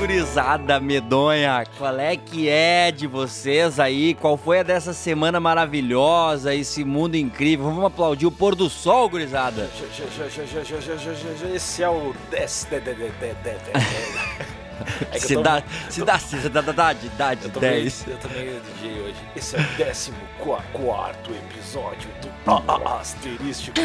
gurizada medonha, qual é que é de vocês aí? Qual foi a dessa semana maravilhosa, esse mundo incrível? Vamos aplaudir o pôr do sol, gurizada. Esse é o. É eu tô- Cidade, cidade, cidade, idade Eu tô meio, 10. eu tô meio DJ hoje. Esse é o décimo qua- quarto episódio do A- A- Asterístico.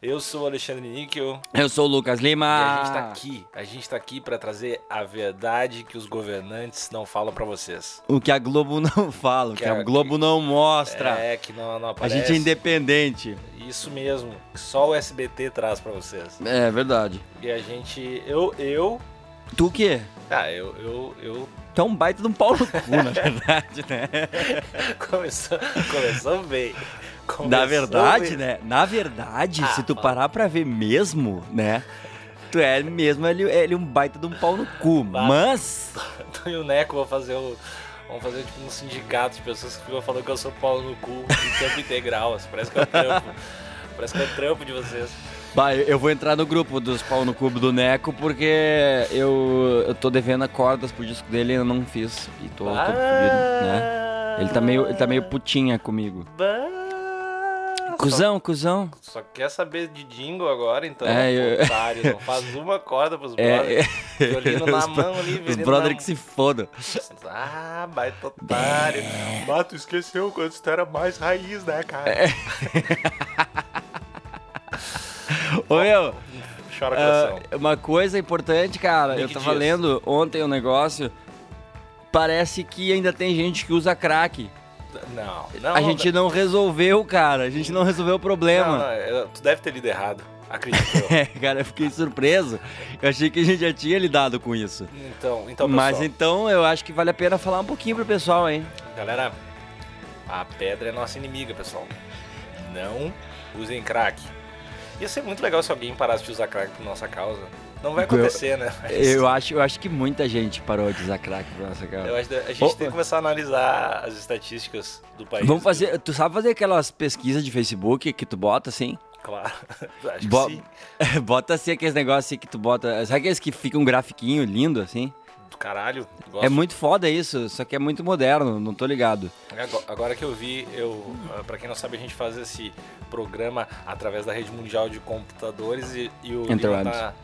Eu sou o Alexandre Níquel Eu sou o Lucas Lima. e a gente tá aqui. A gente tá aqui pra trazer a verdade que os governantes não falam pra vocês. O que a Globo não fala, o que, Que a a- Globo não mostra. É, que não, não a aparece. gente é independente. Isso mesmo, que só o SBT traz pra vocês. É verdade. E a gente. Eu. Eu. Tu o quê? Ah, eu. Eu. eu Tu é um baita de um pau no cu, na verdade, né? começou, começou bem. Na Começou verdade, bem. né? Na verdade, Ah, se tu parar pra ver mesmo, né? Tu é mesmo ele, ele um baita de um pau no cu. Bah. Mas. Tu e o Neco vão fazer o. Vamos fazer tipo um sindicato de pessoas que ficam falando que eu sou pau no cu em tempo integral. assim, Parece que é trampo. Parece que é trampo de vocês. Bah, eu vou entrar no grupo dos pau no cubo do Neco porque eu, eu tô devendo cordas pro disco dele e eu não fiz. E tô, tô Ah. fudido, né? Ele tá meio, ele tá meio putinha comigo. Bah, Cusão, cuzão. Só, só quer saber de jingle agora, então. É, eu- Otário, não faz uma corda pros É, brothers. Violino na os, mão ali, Os brothers que se fodam. Ah, baita otário. Mas tu esqueceu quando tu era mais raiz, né, cara? É. Ô meu, Chora coração. ah, uma coisa importante, cara, eu tava Dias. lendo ontem um negócio. Parece que ainda tem gente que usa crack. Não, não. a não, gente não resolveu, cara. A gente não resolveu o Não, problema. não, eu- tu deve ter lido errado. Acredito. eu. É, cara, eu fiquei surpreso. Eu achei que a gente já tinha lidado com isso. Então, então Mas pessoal, então eu acho que vale a pena falar um pouquinho pro pessoal, hein? galera, a pedra é nossa inimiga, pessoal. Não usem crack. Ia ser muito legal se alguém parasse de usar crack por nossa causa. Não vai acontecer, né? Mas Eu acho, eu acho que muita gente parou de usar crack pra nossa cara. eu acho que a gente Ô, tem que começar a analisar as estatísticas do país. Vamos fazer. Tu sabe fazer aquelas pesquisas de Facebook que tu bota assim? Claro. Acho que Bo- sim. bota assim aqueles negócios assim que tu bota. Sabe aqueles que fica um grafiquinho lindo assim? Do caralho. Gosto. É muito foda isso, só que é muito moderno, não tô ligado. Agora- que eu vi, eu, ah, pra quem não sabe, a gente faz esse programa através da rede mundial de computadores e, e o Lima Interwebs. tá,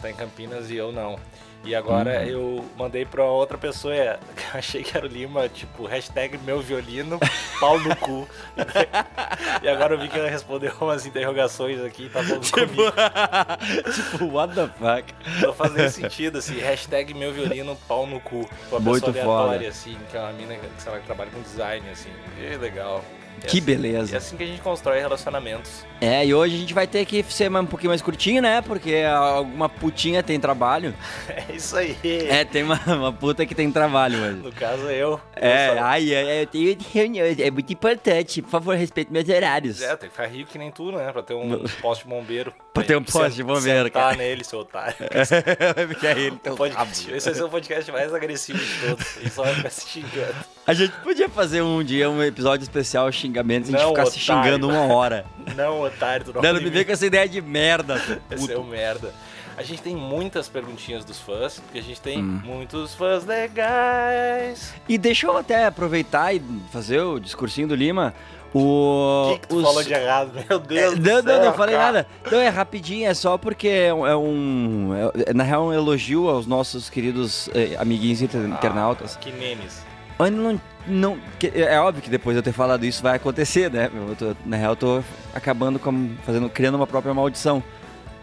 tá em Campinas e eu não. E agora Uhum. eu mandei pra outra pessoa, eu achei que era o Lima, tipo, hashtag meu violino, pau no cu. e agora eu vi que ela respondeu umas interrogações aqui e tá falando comigo. tipo, what the fuck? Não faz nem sentido, assim, hashtag meu violino, pau no cu. Uma Muito pessoa aleatória, foda. assim, que é uma mina que, sei lá, que trabalha com design, assim. E legal. Que assim- beleza. E assim que a gente constrói relacionamentos. É, e hoje a gente vai ter que ser um pouquinho mais curtinho, né? Porque alguma putinha tem trabalho. É isso aí. É, tem uma, uma puta que tem trabalho hoje. No caso, eu. É, eu só- ai, ai, eu tenho reunião, é muito importante. Por favor, respeite meus horários. É, tem que ficar rico que nem tu, né? Pra ter um poste de bombeiro. Pra ter um poste de bombeiro, cara. nele, seu otário. Porque aí ele Pode- rabo. Esse vai ser o podcast mais agressivo de todos. Ele só vai ficar se xingando. A gente podia fazer um dia um episódio especial xingamentos e a gente Não, ficar se otário. xingando uma hora. Não, otário, tu não Não, não me vem com essa ideia de merda. Esse é o merda. A gente tem muitas perguntinhas dos fãs, porque a gente tem Hum. muitos fãs legais. E deixa eu até aproveitar e fazer o discursinho do Lima. O. Que, que tu os- falou de errado? Meu É, Deus do não, não, céu, não falei cara. nada. Não, é rapidinho, é só porque é um. é um- é- na real, um elogio aos nossos queridos eh, amiguinhos inter- internautas. Ah, que memes. Mas não, não, que- é óbvio que depois de eu ter falado isso vai acontecer, né? Eu tô- na real, eu tô acabando com, fazendo, criando uma própria maldição.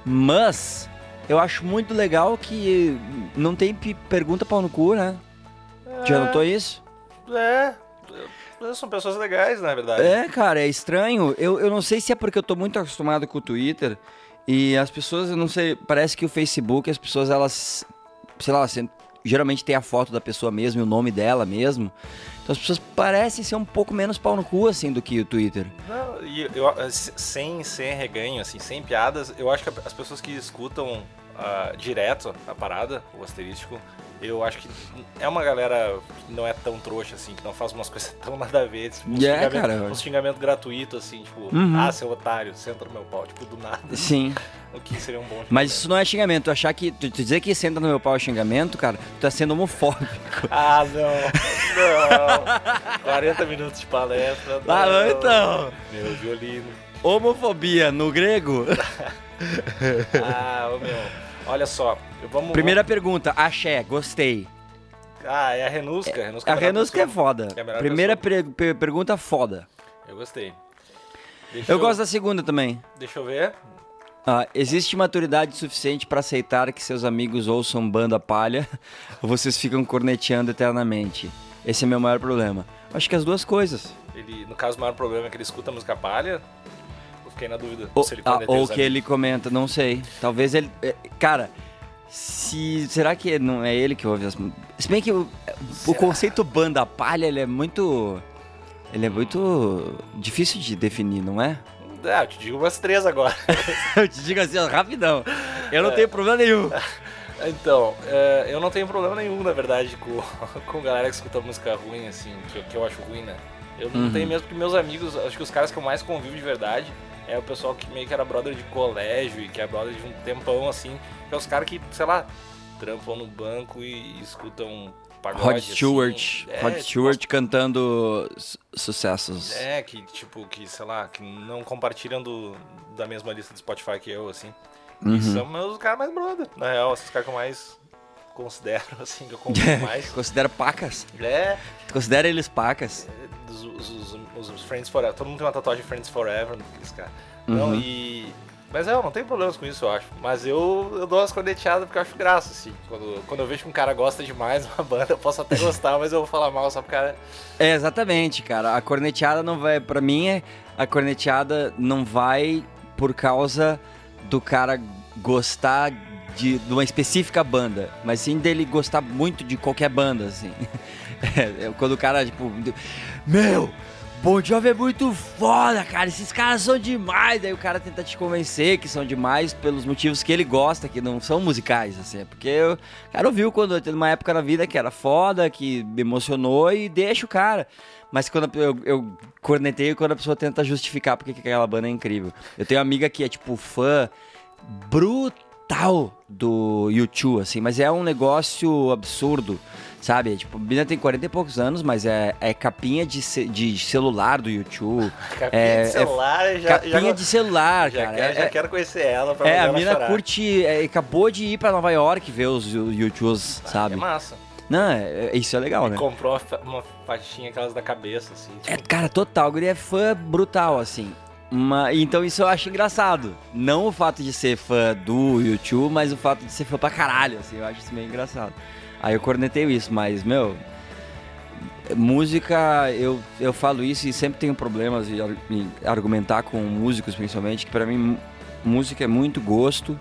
Mas eu acho muito legal que não tem pergunta pau no cu, né? Já notou isso? É, é, são pessoas legais, na verdade. É, cara, é estranho. Eu, eu não sei se é porque eu tô muito acostumado com o Twitter e as pessoas, eu não sei, parece que o Facebook, as pessoas, elas, sei lá, assim, geralmente tem a foto da pessoa mesmo e o nome dela mesmo. Então as pessoas parecem ser um pouco menos pau no cu, assim, do que o Twitter. Não, e eu, s- sem, sem reganho, assim, sem piadas, eu acho que as pessoas que escutam ah, direto a parada, o asterístico, eu acho que é uma galera que não é tão trouxa, assim, que não faz umas coisas tão nada a ver. Tipo, um Yeah, xingamento, cara. um xingamento gratuito, assim, tipo, Uhum. ah, seu otário, senta no meu pau, tipo, do nada. Sim. O que seria um bom Mas isso não é xingamento. Tu achar que. Tu, tu dizer que senta no meu pau é xingamento, cara, tu tá sendo homofóbico. Ah, não. Não. 40 minutos de palestra. Ah, não. então. Meu violino. Homofobia no grego? Ah, ô meu. Olha só, vamos. Primeira pergunta, axé, gostei. Ah, é a Renusca. A Renusca, A é Renusca é foda. É Primeira per- per- pergunta foda. Eu gostei. Deixa Eu gosto da segunda também. Deixa eu ver. Ah, existe maturidade suficiente pra aceitar que seus amigos ouçam banda palha ou vocês ficam corneteando eternamente? Esse é meu maior problema. Acho que as duas coisas. Ele, no caso, o maior problema é que ele escuta música palha. Eu fiquei na dúvida Ou, se ele ah, ou que ele comenta, não sei. Talvez ele. é, Cara, se. Será que não é ele que ouve as. Se bem que o, o conceito banda palha, ele é muito. Ele é muito difícil de definir, não é? Ah, eu te digo umas três agora. Eu te digo assim, ó, rapidão. Eu não É. tenho problema nenhum. Então, é, eu não tenho problema nenhum, na verdade, com, com galera que escuta música ruim, assim, que, que eu acho ruim, né? Eu não Uhum. tenho mesmo, porque meus amigos, acho que os caras que eu mais convivo de verdade é o pessoal que meio que era brother de colégio e que é brother de um tempão, assim, que é os caras que, sei lá, trampam no banco e, escutam pagode, Rod assim. Stewart. É, Rod tipo, Stewart cantando su- sucessos. É, que tipo, que, sei lá, que não compartilham do, da mesma lista do Spotify que eu, assim. Uhum. E são meus caras mais brother. Na real, esses caras que eu mais considero, assim, que eu convivo mais. Considera pacas? É, Tu considera eles pacas? os, os, os, os Friends Forever. Todo mundo tem uma tatuagem de Friends Forever naqueles caras. Não, Uhum. e. Mas é, eu não tenho problemas com isso, eu acho. Mas eu, eu dou umas corneteadas porque eu acho graça, assim. Quando, quando eu vejo que um cara gosta demais de uma banda, eu posso até gostar, mas eu vou falar mal só pro cara. É, exatamente, cara. A corneteada não vai. Pra mim, é, a corneteada não vai por causa do cara gostar de, de uma específica banda, mas sim dele gostar muito de qualquer banda, assim. É, quando o cara, tipo, meu, Bon Jovi é muito foda, cara. Esses caras são demais. Daí o cara tenta te convencer que são demais pelos motivos que ele gosta, que não são musicais, assim. É porque o cara ouviu quando teve uma época na vida que era foda, que me emocionou e deixa o cara. Mas quando eu, eu corneteio quando a pessoa tenta justificar porque que aquela banda é incrível. Eu tenho uma amiga que é, tipo, fã brutal do YouTube, assim, mas é um negócio absurdo, sabe? É, Tipo, a menina tem 40 e poucos anos, mas é, é capinha de, ce- de celular do YouTube. Capinha É, de celular, já, capinha já, de celular, já, cara. quero, É- já é- quero conhecer ela pra é, a chorar. curte, é, acabou de ir pra Nova York ver os YouTubes, Ah, sabe? É massa. Não, é- é- isso é legal, né? Comprou uma, fa- uma faixinha aquelas da cabeça, assim. É, Tipo, cara, total, o guri é fã brutal, assim. Uma- então isso eu acho engraçado. Não o fato de ser fã do YouTube, mas o fato de ser fã pra caralho, assim, eu acho isso meio engraçado. Aí eu corneteio isso, mas, meu, música, eu, eu falo isso e sempre tenho problemas em argumentar com músicos, principalmente, que pra mim música é muito gosto.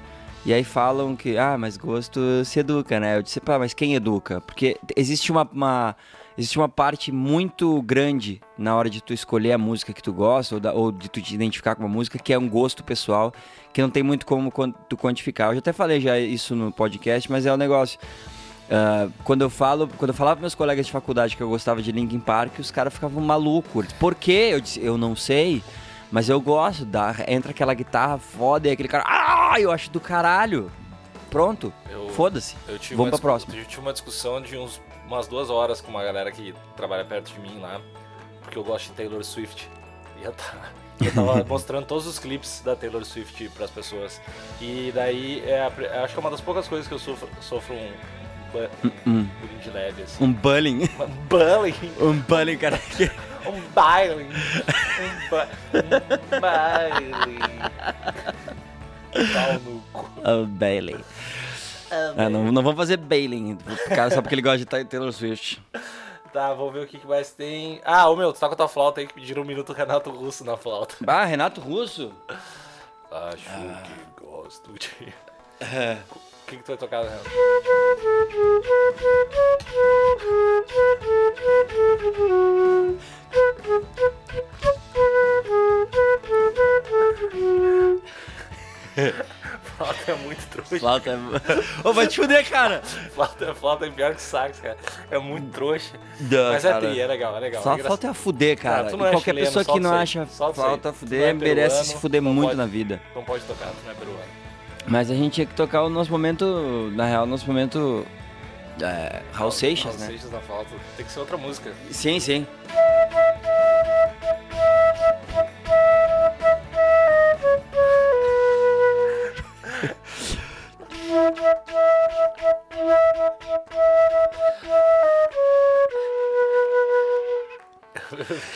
E aí falam que, ah, mas gosto se educa, né? Eu disse, pá, mas quem educa? Porque existe uma, uma- existe uma parte muito grande na hora de tu escolher a música que tu gosta ou, da- ou de tu te identificar com uma música, que é um gosto pessoal, que não tem muito como tu quantificar. Eu já até falei já isso no podcast, mas é um negócio. Ah, quando eu falo, quando eu falava para meus colegas de faculdade que eu gostava de Linkin Park, os caras ficavam malucos. Por quê? Eu disse, eu não sei, mas eu gosto. Da, entra aquela guitarra foda e aquele cara, ah, eu acho do caralho. Pronto, foda-se. Vamos discu- próxima. Eu tive uma discussão de uns, umas duas horas com uma galera que trabalha perto de mim lá, porque eu gosto de Taylor Swift. E eu tava, eu tava mostrando todos os clipes da Taylor Swift pras pessoas. E daí, é acho que é uma das poucas coisas que eu sofro, sofro um, bu- Hum, bullying de leve, assim. um bullying. Um bullying. Um bullying, cara. Um baile. Um, ba um baile. Pau no cu. Oh, Bailey. Ah, não, não vamos fazer bailing, cara, só porque ele gosta de Ta- Taylor Swift. Tá, vamos ver o que, que mais tem. Ah, ô meu, tu tá com a tua flauta aí que pediram um minuto Renato Russo na flauta. Ah, Renato Russo? Acho que gosto de. É. O que, que tu vai tocar, Renato? Flauta é muito trouxa. Flauta é... Ô, vai te fuder, cara! Flauta, flauta é pior que sax, cara. É muito trouxa. Não, Mas cara. é tri, é legal, é legal. Só é engraçado. flauta é a fuder, cara. E é qualquer chileno, pessoa que não aí, acha solta aí. flauta a fuder é merece peruano, se fuder muito pode- na vida. Não pode tocar, tu não é peruano. Mas a gente tinha que tocar o nosso momento, na real, nosso momento. É, Raul Seixas, Raul né? Seixas na flauta. Tem que ser outra música. Sim, sim.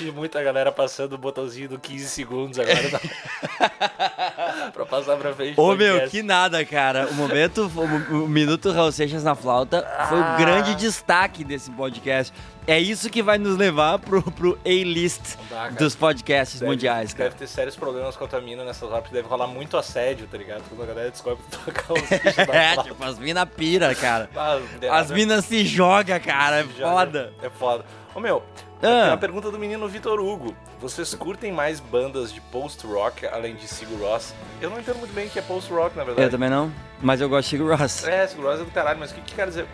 Vi muita galera passando o botãozinho do 15 segundos agora. Não. pra passar pra frente. Ô meu, que nada, cara. O momento, o, o minuto Raul Seixas na flauta foi Ah. o grande destaque desse podcast. É isso que vai nos levar pro, pro A-list dos podcasts Deve- mundiais, cara. Deve ter sérios problemas com a tua mina nessas horas, porque deve rolar muito assédio, tá ligado? Quando a galera descobre que toca na É, flauta. tipo, as minas pira, cara. Ah, As minas se jogam, cara. É Já- foda. É foda. Ô meu, Ah. uma pergunta do menino Vitor Hugo. Vocês curtem mais bandas de post-rock além de Sigur Ross? Eu não entendo muito bem o que é post-rock, na verdade. Eu também não, mas eu gosto de Sigur Ross. É, Sigur Ross é do caralho, mas o que, que quer dizer?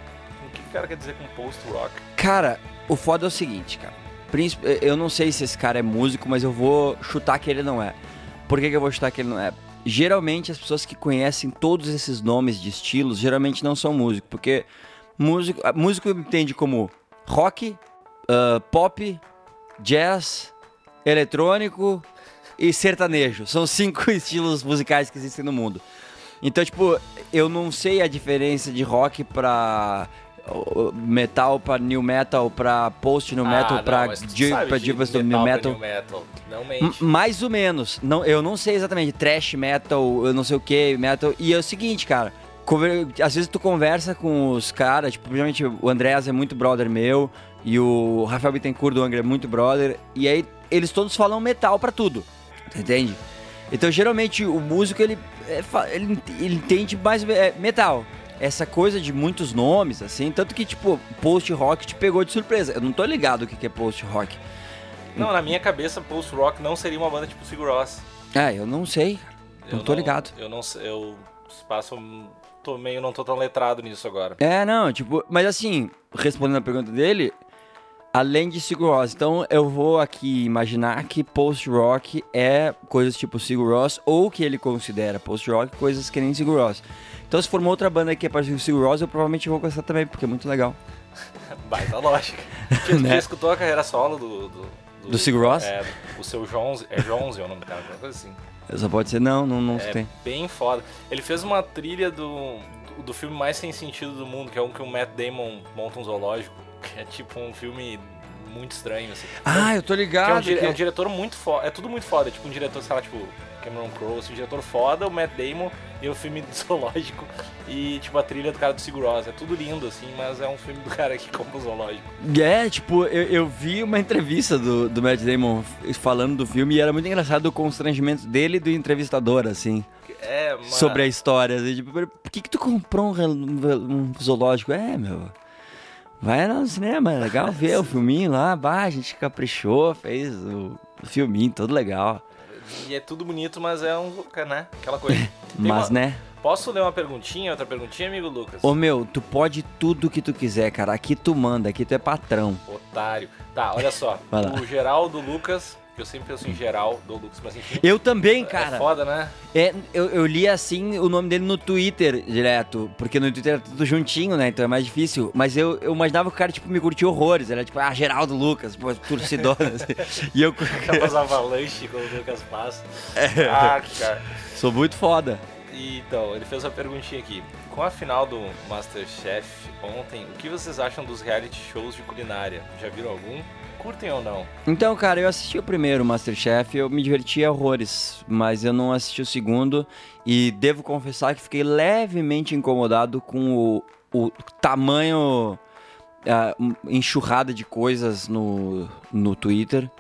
O que, que o cara quer dizer com post-rock? Cara, o foda é o seguinte, cara. Príncipe- Eu não sei se esse cara é músico, mas eu vou chutar que ele não é. Por que, que eu vou chutar que ele não é? Geralmente as pessoas que conhecem todos esses nomes de estilos geralmente não são músicos, porque músico, ah, músico entende como rock, ah, pop, jazz, eletrônico e sertanejo. São cinco estilos musicais que existem no mundo. Então, tipo, eu não sei a diferença de rock pra metal, pra new metal, pra post new metal, Ah, pra, não, di- pra divas do new metal. new metal. Mais ou menos. Não, eu não sei exatamente. Trash metal, eu não sei o que, metal. E é o seguinte, cara. Às vezes tu conversa com os caras, tipo, principalmente o Andréas é muito brother meu, e o Rafael Bittencourt do Angra é muito brother, e aí eles todos falam metal pra tudo. Tu entende? Então, geralmente, o músico, ele, é ele, ele entende mais é, metal. Essa coisa de muitos nomes, assim, tanto que, tipo, post-rock te pegou de surpresa. Eu não tô ligado o que que é post-rock. Não, na minha cabeça, post-rock não seria uma banda tipo Sigur. É, eu não sei. Não Eu tô ligado. Eu não sei, eu passo... Tô meio, não tô tão letrado nisso agora. É, não, tipo, mas assim, respondendo a pergunta dele, além de Sigur Rós, então eu vou aqui imaginar que post-rock é coisas tipo Sigur Rós, ou que ele considera post-rock coisas que nem Sigur Rós. Então se formou outra banda que é parecida com Sigur Rós, eu provavelmente vou gostar também, porque é muito legal. Baita lógica. Tu Né? escutou a carreira solo do... Do, Do Sigur Rós? É, o seu Jones, é Jones é o nome do cara, alguma coisa assim. Só pode ser, não, não, não É tem. bem foda. Ele fez uma trilha do, do, do filme mais sem sentido do mundo, que é um que o Matt Damon monta um zoológico, que é tipo um filme muito estranho, assim. Ah, eu tô Que é, um, ligado. que- é um diretor muito foda, é tudo muito foda, é tipo um diretor, sei lá, tipo Cameron Crowe, assim, um diretor foda, o Matt Damon e o filme do zoológico e tipo a trilha do cara do Sigur Rós. É tudo lindo, assim, mas é um filme do cara que compra o zoológico. É, tipo, eu, eu vi uma entrevista do, do Matt Damon falando do filme e era muito engraçado o constrangimento dele e do entrevistador, assim. É, mas... sobre a história. assim, tipo, por que, que tu comprou um, um zoológico? É, meu. Vai no cinema, é legal ver o filminho lá. Bah, a gente caprichou, fez o, o filminho, todo legal. E é tudo bonito, mas é um. né? Aquela coisa. Tem Mas, uma- né? Posso ler uma perguntinha, outra perguntinha, amigo Lucas? Ô meu, tu pode tudo que tu quiser, cara. Aqui tu manda, aqui tu é patrão. Otário. Tá, olha só. O Geraldo Lucas, eu sempre penso em Geraldo Lucas, mas enfim. Eu também, É cara. foda, né? É, eu, eu li assim o nome dele no Twitter direto, porque no Twitter é tudo juntinho, né? Então é mais difícil. Mas eu, eu imaginava que o cara, tipo, me curtia horrores. Era tipo, ah, Geraldo Lucas, pô, torcedor. assim. e eu Aquelas avalanche como o Lucas passa. É. Ah, cara. sou muito foda. E, Então, ele fez uma perguntinha aqui. Com a final do Masterchef ontem, o que vocês acham dos reality shows de culinária? Já viram algum? Curtem ou não? Então, cara, eu assisti o primeiro Masterchef, eu me diverti horrores, mas eu não assisti o segundo e devo confessar que fiquei levemente incomodado com o, o tamanho um- enxurrada de coisas no, no Twitter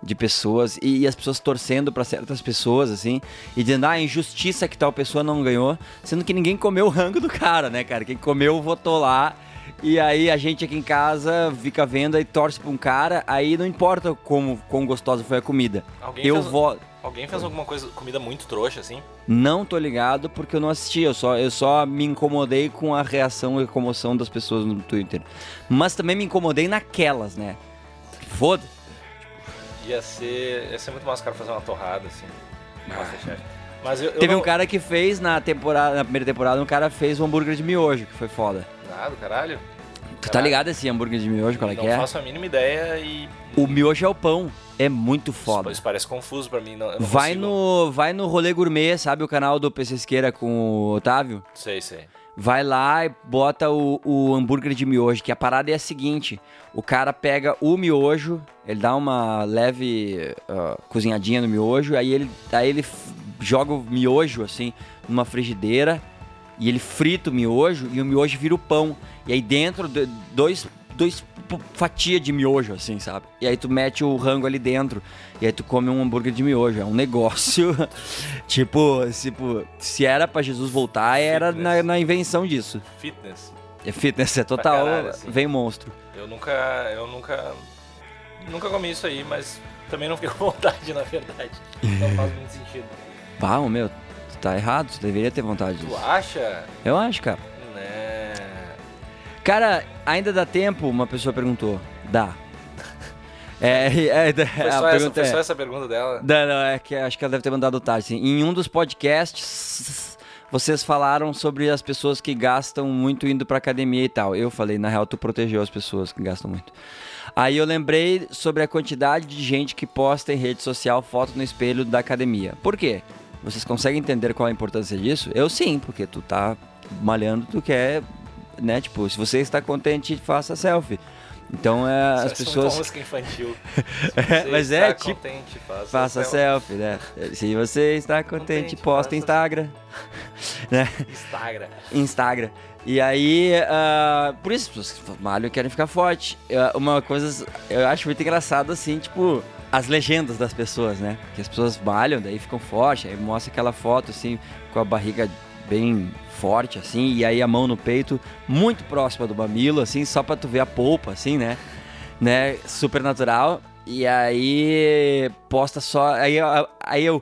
de pessoas e, e as pessoas torcendo pra certas pessoas assim e dizendo ah, a injustiça que tal pessoa não ganhou, sendo que ninguém comeu o rango do cara, né, cara? Quem comeu votou lá. E aí a gente aqui em casa fica vendo aí torce pra um cara, aí não importa como quão gostosa foi a comida. Alguém Eu fez... Alguém fez alguma coisa, comida muito trouxa, assim? Não tô ligado porque eu não assisti, eu só, eu só me incomodei com a reação e comoção das pessoas no Twitter. Mas também me incomodei naquelas, né? Foda. Ia ser, ia ser muito massa o cara fazer uma torrada, assim. Masterchef. Mas eu, eu Teve não- um cara que fez na temporada, na primeira temporada, um cara fez um hambúrguer de miojo, que foi foda. Ah, do caralho? Tu tá ligado esse hambúrguer de miojo, qual é não que é? faço a mínima ideia e... O miojo é o pão. É muito foda. Isso parece confuso pra mim. Não, não Vai consigo- no, vai no Rolê Gourmet, sabe o canal do PC Esqueira com o Otávio? Sei, sei. Vai lá e bota o, o hambúrguer de miojo, que a parada é a seguinte: o cara pega o miojo, ele dá uma leve ah, cozinhadinha no miojo, aí ele, aí ele joga o miojo assim numa frigideira e ele frita o miojo e o miojo vira o pão. E aí dentro, de- dois, dois fatia de miojo, assim, sabe? E aí tu mete o rango ali dentro. E aí tu come um hambúrguer de miojo. É um negócio. tipo, tipo, se era pra Jesus voltar, era na, na invenção disso. Fitness. É fitness, é total. caralho, assim. Vem monstro. Eu nunca, eu nunca, nunca comi isso aí, mas também não fiquei com vontade, na verdade. Não faz muito sentido. Ô, meu, tá errado, tu deveria ter vontade Tu disso. acha? Eu acho, cara. Né? Cara, ainda dá tempo? Uma pessoa perguntou. Dá. É, é, é, Foi, a só essa, pergunta foi é- só essa pergunta dela? Não, não, é que acho que ela deve ter mandado tarde. Sim. Em um dos podcasts, vocês falaram sobre as pessoas que gastam muito indo pra academia e tal. Eu falei, na real, tu protegeu as pessoas que gastam muito. Aí eu lembrei sobre a quantidade de gente que posta em rede social foto no espelho da academia. Por quê? Vocês conseguem entender qual a importância disso? Eu sim, porque tu tá malhando, tu quer, né? Tipo, se você está contente, faça selfie. Então, é, as pessoas... uma música infantil. É, mas é, está tipo, contente, faça, Faça selfie. selfie, né? Se você está contente, Contente, posta faça- Instagram. né? Instagram. Instagram. E aí, ah, por isso, as pessoas que malham querem ficar forte. Ah, uma coisa, eu acho muito engraçado assim, tipo, as legendas das pessoas, né? Que as pessoas malham, daí ficam fortes, aí mostra aquela foto assim, com a barriga bem forte, assim, e aí a mão no peito, muito próxima do mamilo, assim, só pra tu ver a polpa, assim, né? né? Super natural. E aí posta só. Aí, aí eu.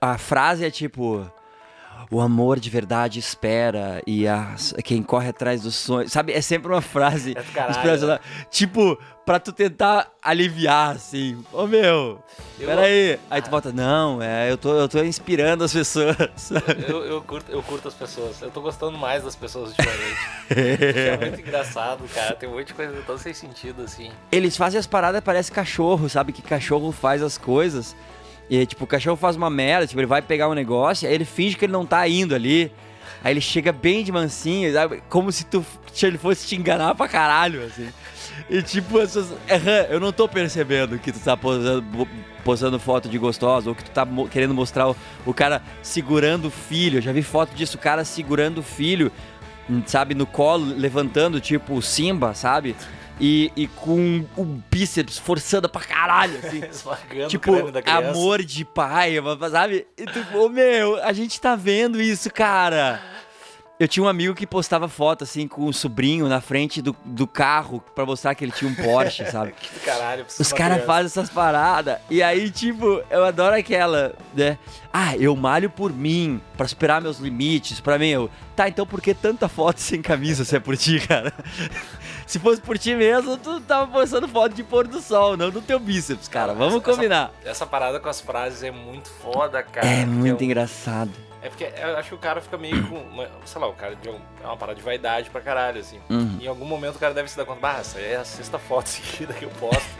A frase é tipo. O amor de verdade espera e a, quem corre atrás dos sonhos. Sabe? É sempre uma frase É inspiracional. Tipo, pra tu tentar aliviar, assim. Ô meu, Eu- peraí. Aí tu bota, não, é, eu tô, eu tô inspirando as pessoas. Eu, eu, curto, eu curto as pessoas. Eu tô gostando mais das pessoas ultimamente. é muito engraçado, cara. Tem um monte de coisa tão sem sentido, assim. Eles fazem as paradas, parece cachorro, sabe? Que cachorro faz as coisas. E, tipo, o cachorro faz uma merda, tipo, ele vai pegar um negócio, aí ele finge que ele não tá indo ali. Aí ele chega bem de mansinho, sabe? Como se tu, se ele fosse te enganar pra caralho, assim. E tipo, essas. Eu não tô percebendo que tu tá posando, posando foto de gostosa, ou que tu tá querendo mostrar o, o cara segurando o filho. Eu já vi foto disso, o cara segurando o filho, hum, sabe, no colo, levantando, tipo, o Simba, sabe? E, e com o bíceps forçando pra caralho, assim. Tipo, amor de pai, sabe? E tu, ô, meu, a gente tá vendo isso, cara. Eu tinha um amigo que postava foto, assim, com o sobrinho na frente do, do carro pra mostrar que ele tinha um Porsche, sabe? Que caralho. Os caras fazem essas paradas. E aí, tipo, eu adoro aquela, né? Ah, eu malho por mim, pra superar meus limites, pra mim. Eu, tá, então por que tanta foto sem camisa se é por ti, cara? Se fosse por ti mesmo, tu tava postando foto de pôr do sol, não do teu bíceps, cara. Vamos Essa- combinar. Essa, essa parada com as frases é muito foda, cara. É muito um- engraçado. É porque eu acho que o cara fica meio com. uma- sei lá, o cara de um- é uma parada de vaidade pra caralho, assim. Uhum. Em algum momento o cara deve se dar conta, bah, essa é a sexta foto seguida que eu posto.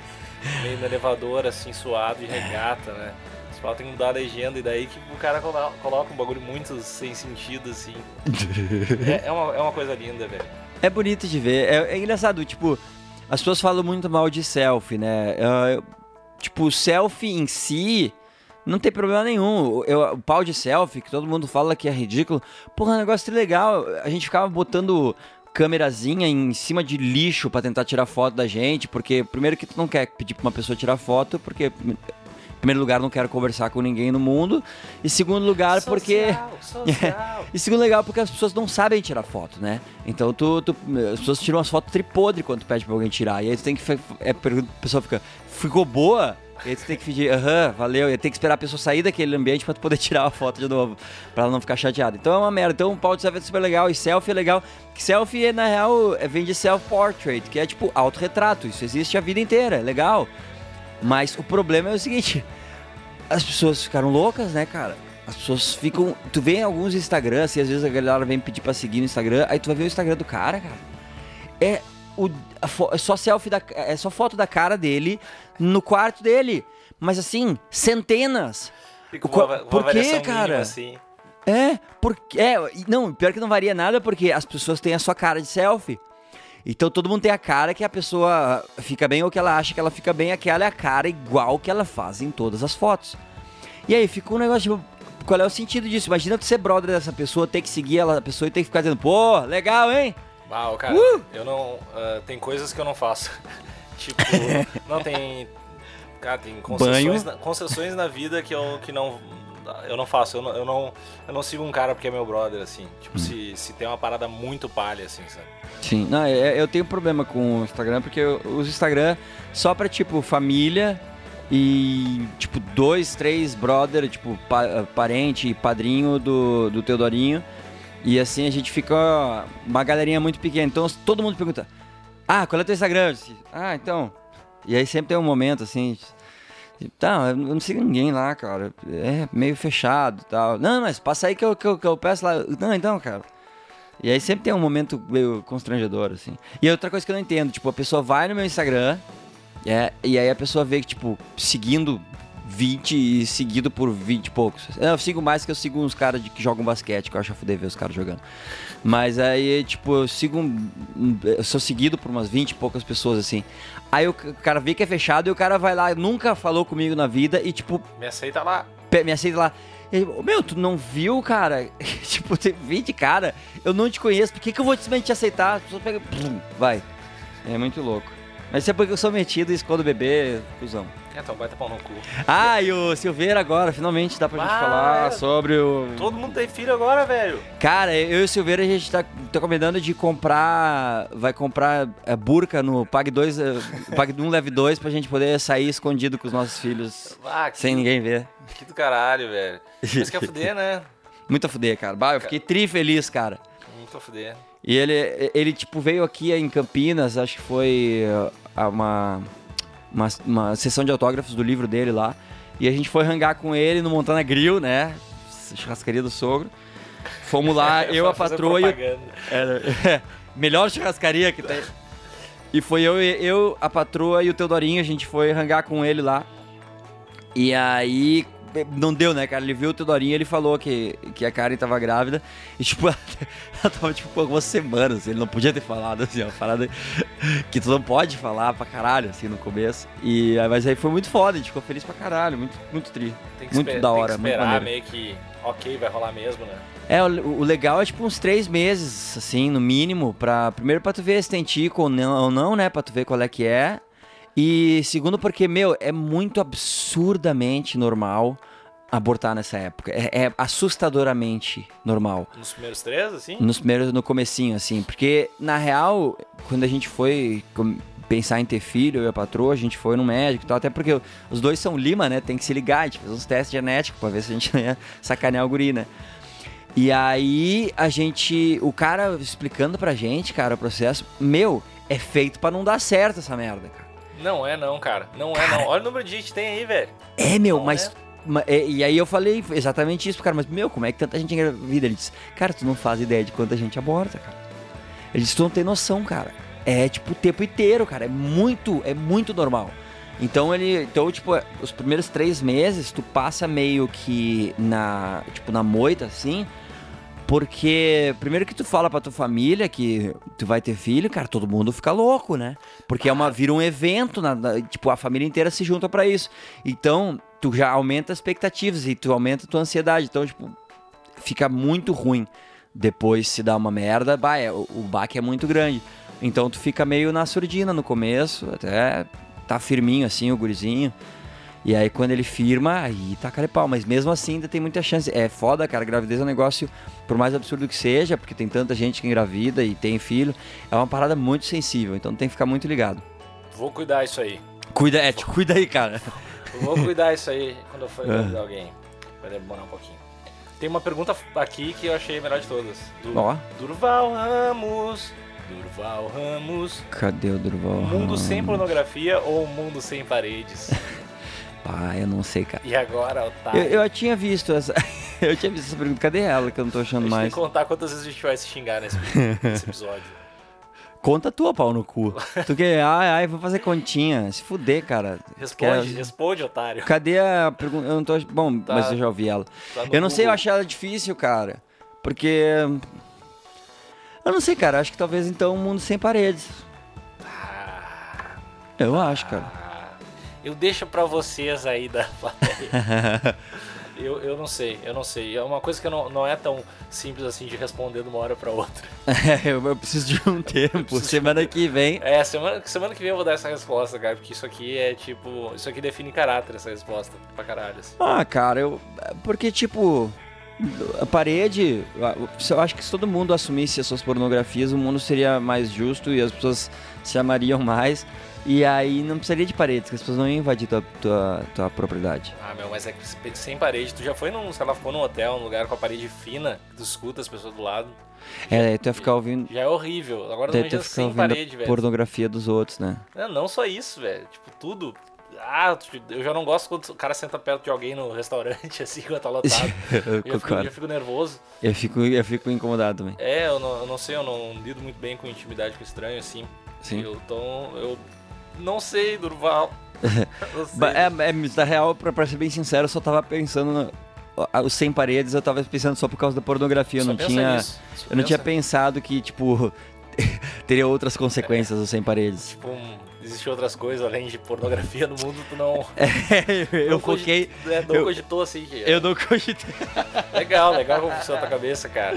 meio no elevador, assim, suado e regata, né? Fala, tem que mudar a legenda, e daí que o cara colo- coloca um bagulho muito sem sentido, assim. é, é uma, é uma coisa linda, velho. É bonito de ver. É, é engraçado, tipo, as pessoas falam muito mal de selfie, né? Eu- tipo, selfie em si não tem problema nenhum. Eu- o pau de selfie, que todo mundo fala que é ridículo, porra, é um negócio legal. A gente ficava botando câmerazinha em cima de lixo pra tentar tirar foto da gente, porque primeiro que tu não quer pedir pra uma pessoa tirar foto, porque primeiro lugar não quero conversar com ninguém no mundo, e segundo lugar porque Social, social. e segundo legal, porque as pessoas não sabem tirar foto, né? Então tu, tu- as pessoas tiram as fotos tripodre quando tu pede pra alguém tirar. E aí tu tem que. É, a pessoa fica, ficou boa? E aí tu tem que fingir, aham, valeu. E tem que esperar a pessoa sair daquele ambiente pra tu poder tirar a foto de novo, pra ela não ficar chateada. Então é uma merda. Então o pau de selfie é super legal e selfie é legal. Que selfie, na real, é- vem de self-portrait, que é tipo autorretrato. Isso existe a vida inteira, é legal. Mas o problema é o seguinte: as pessoas ficaram loucas, né, cara? As pessoas ficam. Tu vê em alguns Instagrams, assim, às vezes a galera vem pedir pra seguir no Instagram, aí tu vai ver o Instagram do cara, cara. É, o, é só selfie da. É só foto da cara dele no quarto dele. Mas assim, centenas. Fica O qua- uma, uma por quê, cara? assim. É, porque. É, não, pior que não varia nada, porque as pessoas têm a sua cara de selfie. Então todo mundo tem a cara que a pessoa fica bem ou que ela acha que ela fica bem, aquela é a cara igual que ela faz em todas as fotos. E aí fica um negócio tipo, qual é o sentido disso? Imagina tu ser brother dessa pessoa, ter que seguir ela, a pessoa e ter que ficar dizendo, pô, legal, hein? Uau, cara, Uh! eu não. ah, tem coisas que eu não faço. tipo, não tem. Cara, tem concessões, na, concessões na vida que eu que não. Eu não faço, eu não, eu não, eu não sigo um cara porque é meu brother, assim. Tipo, Hum. se, se tem uma parada muito palha, assim, sabe? Sim, não, é- eu tenho problema com o Instagram porque eu uso Instagram só pra, tipo, família e, tipo, dois, três brother, tipo, pa- parente e padrinho do, do Teodorinho. E assim a gente fica uma galerinha muito pequena. Então todo mundo pergunta: Ah, qual é o teu Instagram? Disse, Ah, então. E aí sempre tem um momento assim. Tá, eu não sigo ninguém lá, cara. É meio fechado e tal. Não, mas passa aí que eu, que eu, que eu peço lá. Não, então, cara. E aí sempre tem um momento meio constrangedor, assim. E outra coisa que eu não entendo, tipo, a pessoa vai no meu Instagram, é, e aí a pessoa vê que, tipo, seguindo 20 e seguido por 20 e poucos. Eu sigo mais que eu sigo uns caras de- que jogam basquete, que eu acho a fuder ver os caras jogando. Mas aí, tipo, eu sigo. Eu sou seguido por umas 20 e poucas pessoas, assim. Aí o cara vê que é fechado e o cara vai lá, nunca falou comigo na vida e, tipo, Me aceita lá. me aceita lá. E ele, "Ô, meu, tu não viu, cara? tipo, tem 20 cara, eu não te conheço, por que, que eu vou simplesmente te aceitar? As pessoas pegam, vai. É muito louco. Mas isso é porque eu sou metido e escondo bebê, cuzão. É, então baita pau no cu. Ah, e o Silveira agora, finalmente dá pra gente Ah, falar é. sobre o. Todo mundo tem filho agora, velho. Cara, eu e o Silveira a gente tá, tá combinando de comprar. Vai comprar é, burca no Pag 2, é, Pag 1 Leve 2 pra gente poder sair escondido com os nossos filhos Ah, que, sem ninguém ver. que do caralho, velho. Mas quer fuder, né? Muito a fuder, cara. Bah, eu fiquei tri feliz, cara. Muito a fuder. E ele, ele, tipo, veio aqui em Campinas, acho que foi uh, uma, uma, uma sessão de autógrafos do livro dele lá. E a gente foi hangar com ele no Montana Grill, né? Churrascaria do sogro. Fomos lá, eu, a patroa e é, melhor churrascaria que tem. E foi eu, eu, a patroa e o Teodorinho, a gente foi hangar com ele lá. E aí, não deu, né, cara? Ele viu o Teodorinho ele falou que, que a Karen tava grávida. E, tipo, ela tava, tipo, algumas semanas. Ele não podia ter falado, assim, uma parada que tu não pode falar pra caralho, assim, no começo. E, mas aí foi muito foda, a gente ficou feliz pra caralho, muito, muito tri. Tem que Muito da tem hora, que muito esperar meio que, ok, vai rolar mesmo, né? É, o, o legal é tipo uns três meses, assim, no mínimo, pra, primeiro pra tu ver se tem tico ou não, ou não, né, pra tu ver qual é que é. E segundo porque, meu, é muito absurdamente normal abortar nessa época. É, é assustadoramente normal. Nos primeiros três, assim? Nos primeiros, no comecinho, assim. Porque, na real, quando a gente foi pensar em ter filho, eu e a patroa, a gente foi no médico e tal. Até porque os dois são Lima, né? Tem que se ligar. A gente fez uns testes genéticos pra ver se a gente não ia sacanear o guri, né? E aí, a gente... O cara explicando pra gente, cara, o processo... Meu, é feito pra não dar certo essa merda, cara. Não é não, cara. Não é não. Olha o número de gente que tem aí, velho. É, meu, Não mas... ma- é, E aí eu falei exatamente isso pro cara, mas, meu, como é que tanta gente engravida? Ele disse, cara, tu não faz ideia de quanta gente aborta, cara. Ele disse, tu não tem noção, cara. É tipo o tempo inteiro, cara. É muito, é muito normal. Então ele. Então, tipo, os primeiros três meses tu passa meio que na. Tipo, na moita, assim. Porque, primeiro que tu fala pra tua família que tu vai ter filho, cara, todo mundo fica louco, né? Porque é uma, vira um evento, na- na- tipo, a família inteira se junta pra isso. Então, tu já aumenta as expectativas e tu aumenta a tua ansiedade. Então, tipo, fica muito ruim. Depois se dá uma merda, bah, é, o, o baque é muito grande. Então tu fica meio na surdina no começo, até tá firminho assim o gurizinho. E aí quando ele firma, aí tá cara de pau. Mas mesmo assim ainda tem muita chance. É foda, cara. Gravidez é um negócio, por mais absurdo que seja, porque tem tanta gente que engravida e tem filho, é uma parada muito sensível. Então tem que ficar muito ligado. Vou cuidar isso aí. Cuida, é, te cuida aí, cara. Vou cuidar isso aí quando eu for É. convidar alguém. Vai demorar um pouquinho. Tem uma pergunta aqui que eu achei a melhor de todas. Do Ó. Durval Ramos. Durval Ramos. Cadê o Durval? Mundo sem pornografia ou mundo sem paredes? Ah, eu não sei, cara. E agora, otário? Eu, eu tinha visto essa. eu tinha visto essa pergunta. Cadê ela que eu não tô achando gente tem mais? que contar quantas vezes a gente vai se xingar nesse, nesse episódio. Conta tua, pau no cu. Tu que. Ai, ai, vou fazer continha. Se fuder, cara. Responde, Quer- responde, otário. Cadê a pergunta? Eu não tô. Bom, Tá. mas eu já ouvi ela. Tá Eu não sei, eu Google. acho ela difícil, cara. Porque. Eu não sei, cara. Acho que talvez então um mundo sem paredes. Ah, Eu acho, cara. Eu deixo pra vocês aí da plateia. Eu, eu não sei, eu não sei. É uma coisa que não, não é tão simples assim de responder de uma hora pra outra. É, eu, eu preciso de um tempo. de Semana que vem. É, semana, semana que vem eu vou dar essa resposta, cara, porque isso aqui é tipo. Isso aqui define caráter, essa resposta, pra caralho. assim. Ah, cara, eu. Porque, tipo. A parede. Eu acho que se todo mundo assumisse as suas pornografias, o mundo seria mais justo e as pessoas se amariam mais. E aí não precisaria de paredes, que as pessoas não iam invadir tua, tua, tua propriedade. Ah, meu, mas é que sem parede, tu já foi num, sei lá, ficou num hotel, num lugar com a parede fina, que tu escuta as pessoas do lado. É, tu ia ficar ouvindo. Já é horrível. Agora tu ia ficar sem ouvindo parede, velho. pornografia dos outros, né? Não, não só isso, velho. Tipo, tudo. Ah, eu já não gosto quando o cara senta perto de alguém no restaurante, assim, quando tá lotado. eu Eu já fico, já fico nervoso. Eu fico, eu fico incomodado também. É, eu não, eu não sei, eu não lido muito bem com intimidade com estranho, assim. Sim. Eu, então, eu não sei, Durval. Não sei. É, é, na real, pra, pra ser bem sincero, eu só tava pensando no. Os sem paredes, eu tava pensando só por causa da pornografia. Eu não tinha. nisso, Eu não tinha pensa- pensado que, tipo, teria outras consequências os sem paredes. Tipo, existem outras coisas além de pornografia no mundo, tu não. eu não foquei. é, não eu- cogitou assim. Eu não cogitei. Legal, legal como funciona a tua cabeça, cara.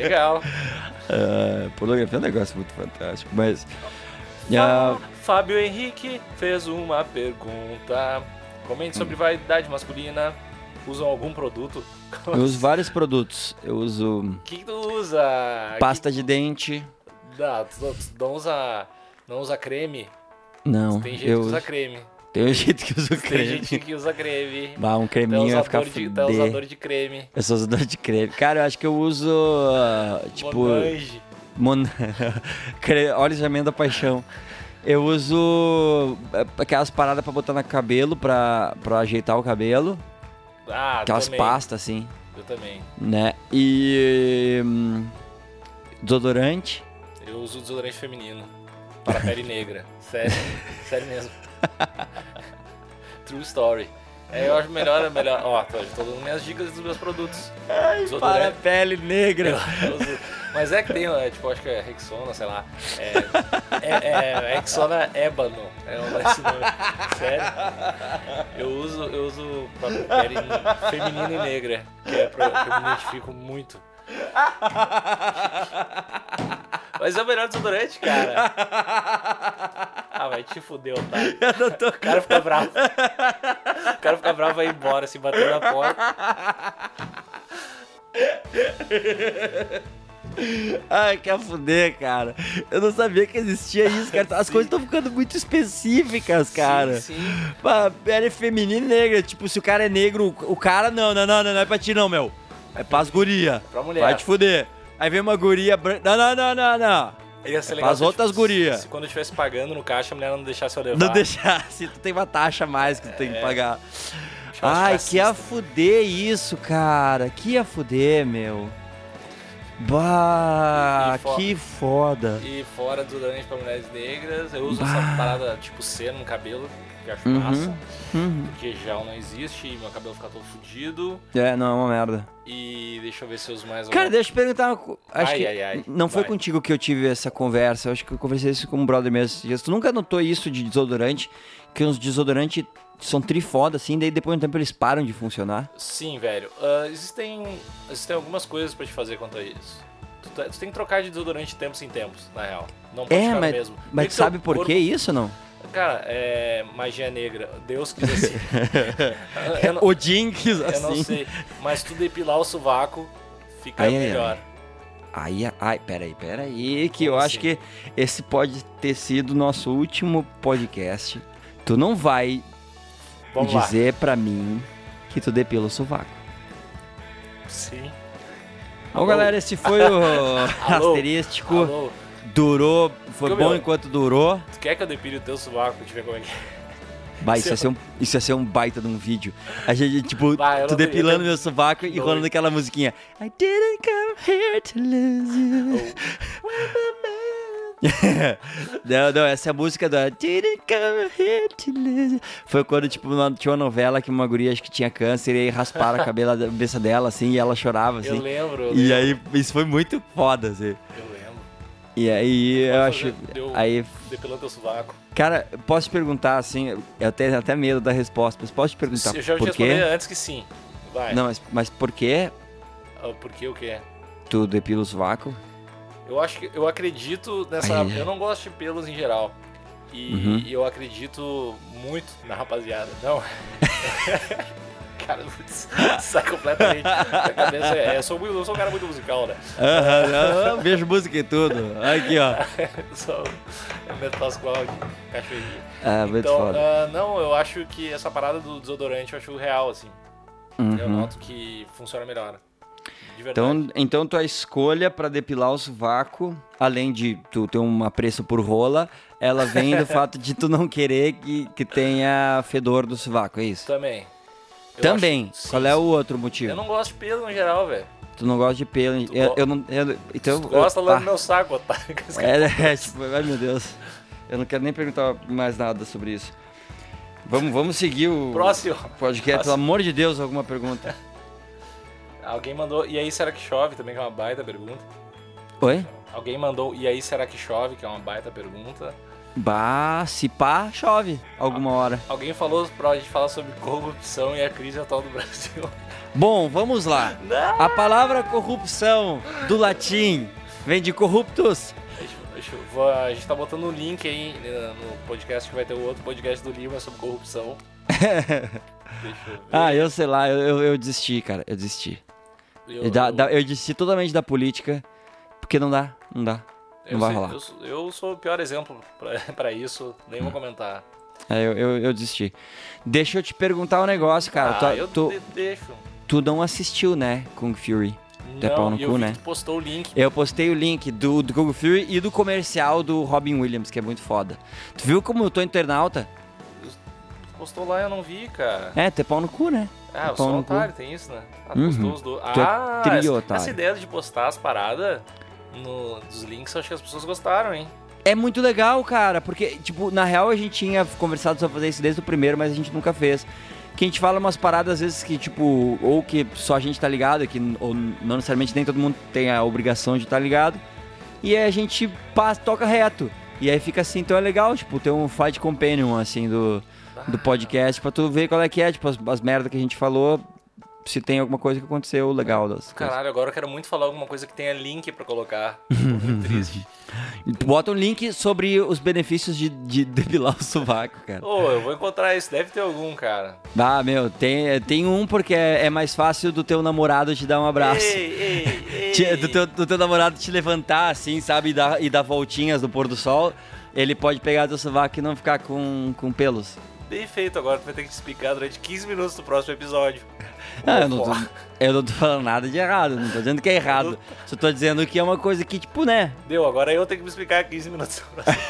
Legal. Ah, pornografia é um negócio muito fantástico, mas. ah, Fábio Henrique fez uma pergunta. Comente sobre vaidade masculina. Usam algum produto? eu uso vários produtos. Eu uso O que, que tu usa? pasta de dente. Que... Não, tu, tu não usa. Não usa creme? Não, Tem gente eu que usa uso. creme. Tem um jeito que eu uso Tem creme. gente que usa creme. Bah, um creminho vai ficar de, fuder. usador de creme. Eu sou usador de creme. Cara, eu acho que eu uso. ah, tipo. Monange. Mon... Olhos de amêndoa paixão. Eu uso eh, aquelas paradas pra botar no cabelo, pra, pra ajeitar o cabelo. Ah, Aquelas também. pastas, assim, Eu também. né? E. hum, desodorante. Eu uso desodorante feminino. Para pele negra. Sério. Sério mesmo. True story. É, eu acho melhor, é melhor. Ó, tô, tô dando minhas dicas dos meus produtos. Para a pele negra. Mas é que tem, é, tipo, acho que é Rexona, sei lá. É, é, é Rexona Ébano. É um esse nome. Sério. Eu uso, eu uso pra pele feminina e negra, que é pra, que eu me identifico muito. Mas é o melhor desodorante, cara. Ah, vai te fuder, otário. Eu não tô. O cara fica bravo. O cara fica bravo e vai embora, assim, batendo na porta. Ai, quer fuder, cara. Eu não sabia que existia isso, cara. As coisas estão ficando muito específicas, cara. Sim, sim. Pá, pele feminina e negra. Tipo, se o cara é negro, o cara não, não, não, não, não é pra ti não, meu. É pras guria. Pra mulher. Vai te fuder. Aí vem uma guria branca. Não, não, não, não, não. Ia ser É legal se, outras tipo, guria. Se quando eu estivesse pagando no caixa, a mulher não deixasse eu levar. Não deixar, se tu tem uma taxa a mais que tu tem que pagar. Deixar os Ai, que ia fuder isso, cara. Que ia fuder, meu. Bah, E- e que foda. E fora desodorante pra mulheres negras, eu uso Bah. essa parada tipo cera no cabelo, que acho Uhum. massa. Uhum. Porque gel não existe e meu cabelo fica todo fudido. É, não, é uma merda. E deixa eu ver se eu uso mais Cara, deixa eu perguntar. Acho Ai, que ai, ai. não foi Vai. contigo que eu tive essa conversa. Eu acho que eu conversei isso com um brother mesmo. esses dias. Tu nunca notou isso de desodorante? Que uns desodorantes são trifoda, assim, daí depois de um tempo eles param de funcionar. Sim, velho. Ah, existem, existem algumas coisas pra te fazer quanto a isso. Tu, tá- tu tem que trocar de desodorante de tempos em tempos, na real. Não pode É, mas, mesmo. mas sabe por corpo- que isso, não? Cara, é magia negra. Deus quis assim. eu, não, Odin quis eu não assim. sei. Mas tu depilar o sovaco, fica Ai, ai, melhor. Ai, ai, peraí, peraí, que eu Como acho assim? que esse pode ter sido o nosso último podcast. Tu não vai Vamos e lá. dizer pra mim que tu depila o sovaco. Sim. Bom, Alô? galera, esse foi o Alô? asterístico. Alô, Durou, foi Como bom eu- enquanto durou. tu quer que eu depile o teu sovaco? Deixa eu ver como é que é. Bah, isso ia, ser um, isso ia ser um baita de um vídeo. A gente, tipo, Bah, eu tu depilando meu sovaco e rolando aquela musiquinha. I didn't come here to lose you. não, não, essa é a música do I didn't come here to lose you. Foi quando, tipo, uma- tinha uma novela que uma guria acho que tinha câncer e aí rasparam a cabeça dela, assim, e ela chorava, Eu assim. lembro, eu E lembro, aí, isso foi muito foda, assim. eu lembro. E aí, eu acho... deu- Aí, Depilando teu sovaco. cara, posso te perguntar, assim, eu tenho até medo da resposta, mas posso te perguntar eu já por quê? antes que sim. Vai. Não, mas, mas por que Ah, Por que o quê? tu depila o sovaco? Eu acho que eu acredito nessa. Ai. Eu não gosto de pelos em geral. E Uhum. eu acredito muito na rapaziada. Não. cara, sai completamente da cabeça. É, eu, sou, muito- eu sou um cara muito musical, né? Aham, vejo música e tudo. Aqui, ó. Sou eu meto Pascoal de cachoeirinha. Ah, muito Então, foda. ah, não, eu acho que essa parada do desodorante eu acho real, assim. Eu Uhum. noto que funciona melhor. Então, então tua escolha pra depilar o sovaco, além de tu ter um apreço por rola, ela vem do fato de tu não querer que, que tenha fedor do sovaco, é isso? Também. Eu Também. acho- Qual sim, é o outro motivo? Eu não gosto de pelo no geral, velho. Tu não gosta de pelo. Tu Eu, go- eu não. eu- então, tu gosta eu, lá no meu saco, otário. É, é, tipo, ai meu Deus. Eu não quero nem perguntar mais nada sobre isso. Vamos, vamos seguir o Próximo. podcast. Próximo. Pelo amor de Deus, alguma pergunta. Alguém mandou. E aí, será que chove? Também que é uma baita pergunta. Oi? Alguém mandou. E aí, será que chove? Que é uma baita pergunta. Bah, se pá, chove alguma hora. Alguém falou pra gente falar sobre corrupção e a crise atual do Brasil. Bom, vamos lá. Não! A palavra corrupção do latim vem de corruptus. A gente tá botando um link aí né, no podcast que vai ter o outro podcast do Lima sobre corrupção. Deixa eu ver. Ah, eu sei lá, eu, eu, eu desisti, cara. Eu desisti. Eu- Eu, eu desisti totalmente da política, porque não dá, não dá. Eu Não vai sei- rolar. Eu, sou- eu sou o pior exemplo pra, pra isso, nem Hum. vou comentar. É, eu, eu, eu desisti. Deixa eu te perguntar um negócio, cara. ah, tu, eu tu, de- deixo. tu não assistiu, né, Kung Fury? Tu é pau no eu cu, né? tu postou o link. Eu postei o link do, do Kung Fury e do comercial do Robin Williams, que é muito foda. Tu viu como eu tô internauta? Postou lá e eu não vi, cara. É, tu é pau no cu, né? Ah, eu pau sou um otário, tem isso, né? Ah, Uhum. postou os dois. É Ah, tri essa, otário. essa ideia de postar as paradas no, dos links, acho que as pessoas gostaram, hein? É muito legal, cara, porque, tipo, na real a gente tinha conversado sobre fazer isso desde o primeiro, mas a gente nunca fez. Que a gente fala umas paradas, às vezes, que, tipo, ou que só a gente tá ligado, que, ou não necessariamente nem todo mundo tem a obrigação de estar ligado. E aí a gente passa, toca reto. E aí fica assim, então é legal, tipo, ter um fight companion, assim, do, do podcast, pra tu ver qual é que é, tipo, as, as merdas que a gente falou, se tem alguma coisa que aconteceu legal das coisas. Caralho, agora eu quero muito falar alguma coisa que tenha link pra colocar. Muito triste. Bota um link sobre os benefícios de, de depilar o sovaco, cara. Ô, eu vou encontrar isso, deve ter algum, cara. Ah, meu, tem, tem um porque é, é mais fácil do teu namorado te dar um abraço. Ei, ei, ei. Do, teu, do teu namorado te levantar, assim, sabe? E dar, e dar voltinhas no pôr do sol. Ele pode pegar teu sovaco e não ficar com, com pelos. Bem feito, agora tu vai ter que te explicar durante 15 minutos do próximo episódio. Eu não, tô, eu não tô falando nada de errado, não tô dizendo que é errado. Só tô dizendo que é uma coisa que, tipo, né? Deu, agora eu tenho que me explicar 15 minutos. do próximo.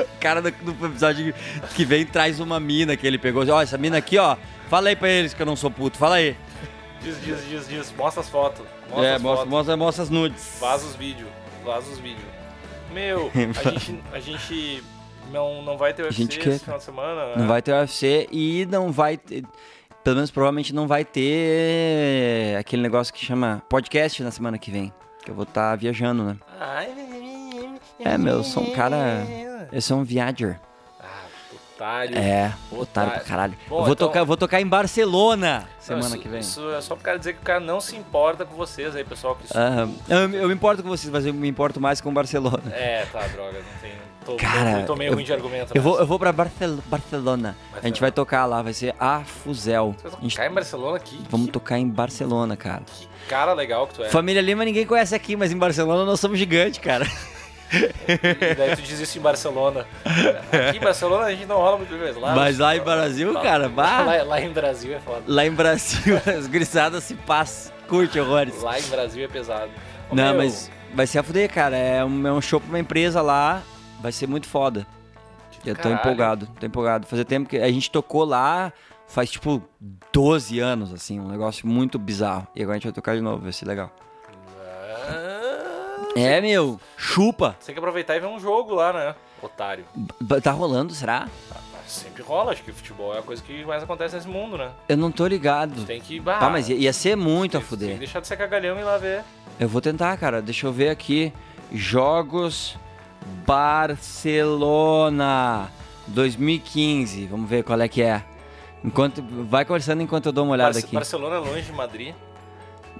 O cara no, no episódio que vem traz uma mina que ele pegou. Ó, essa mina aqui, ó. Fala aí pra eles que eu não sou puto, fala aí. Diz, diz, diz, diz. Mostra as fotos. Mostra é, as mostra, fotos. mostra, mostra as nudes. Vaza os vídeos. Vaza os vídeos. Meu, a gente, a gente não, não vai ter UFC gente quer, esse final de semana, né? Não vai ter UFC e não vai ter. Pelo menos provavelmente não vai ter aquele negócio que chama podcast na semana que vem. Que eu vou estar viajando, né? Ai, É, meu, eu sou um cara. Eu sou um viager. Ah, otário. É, Otário. otário pra caralho. Bom, eu vou, então- tocar, vou tocar em Barcelona semana isso, que vem. Isso é só pro cara dizer que o cara não se importa com vocês aí, pessoal. Que isso- Aham. eu, eu me importo com vocês, mas eu me importo mais com Barcelona. É, tá, droga, não tem. Tô, Cara, tô, tô meio eu- ruim de argumento. Eu vou, nessa. eu vou pra Barcel Barcelona. A gente vai tocar lá, vai ser a Fuzel. Você vai A gente- tocar em Barcelona aqui? Vamos que, tocar em Barcelona, cara. que cara legal que tu é. Família Lima ninguém conhece aqui, mas em Barcelona nós somos gigantes, cara. E daí tu diz isso em Barcelona. Aqui em Barcelona a gente não rola muito bem, mas lá... Mas lá em Brasil, cara, bah. Lá, lá em Brasil é foda. Lá em Brasil, as grisadas se passam, curte horrores. Lá em Brasil é pesado. Ô, Não, meu, mas vai ser a fuder, cara. É um, é um show pra uma empresa lá, vai ser muito foda. Eu tô caralho. empolgado, tô empolgado. Fazia tempo que a gente tocou lá, faz tipo 12 anos, assim, um negócio muito bizarro. E agora a gente vai tocar de novo, vai ser legal. Ah, É, meu, chupa. Tem que aproveitar e ver um jogo lá, né? Otário. B- Tá rolando, será? Ah, Sempre rola, acho que o futebol é a coisa que mais acontece nesse mundo, né? Eu não tô ligado. Tem que... Bah, Tá, mas ia, ia ser muito a tem- Tem fuder. que deixar de ser cagalhão e ir lá ver. Eu vou tentar, cara. Deixa eu ver aqui. Jogos Barcelona 2015. Vamos ver qual é que é. Enquanto vai conversando enquanto eu dou uma olhada Barce- aqui. Barcelona é longe de Madrid.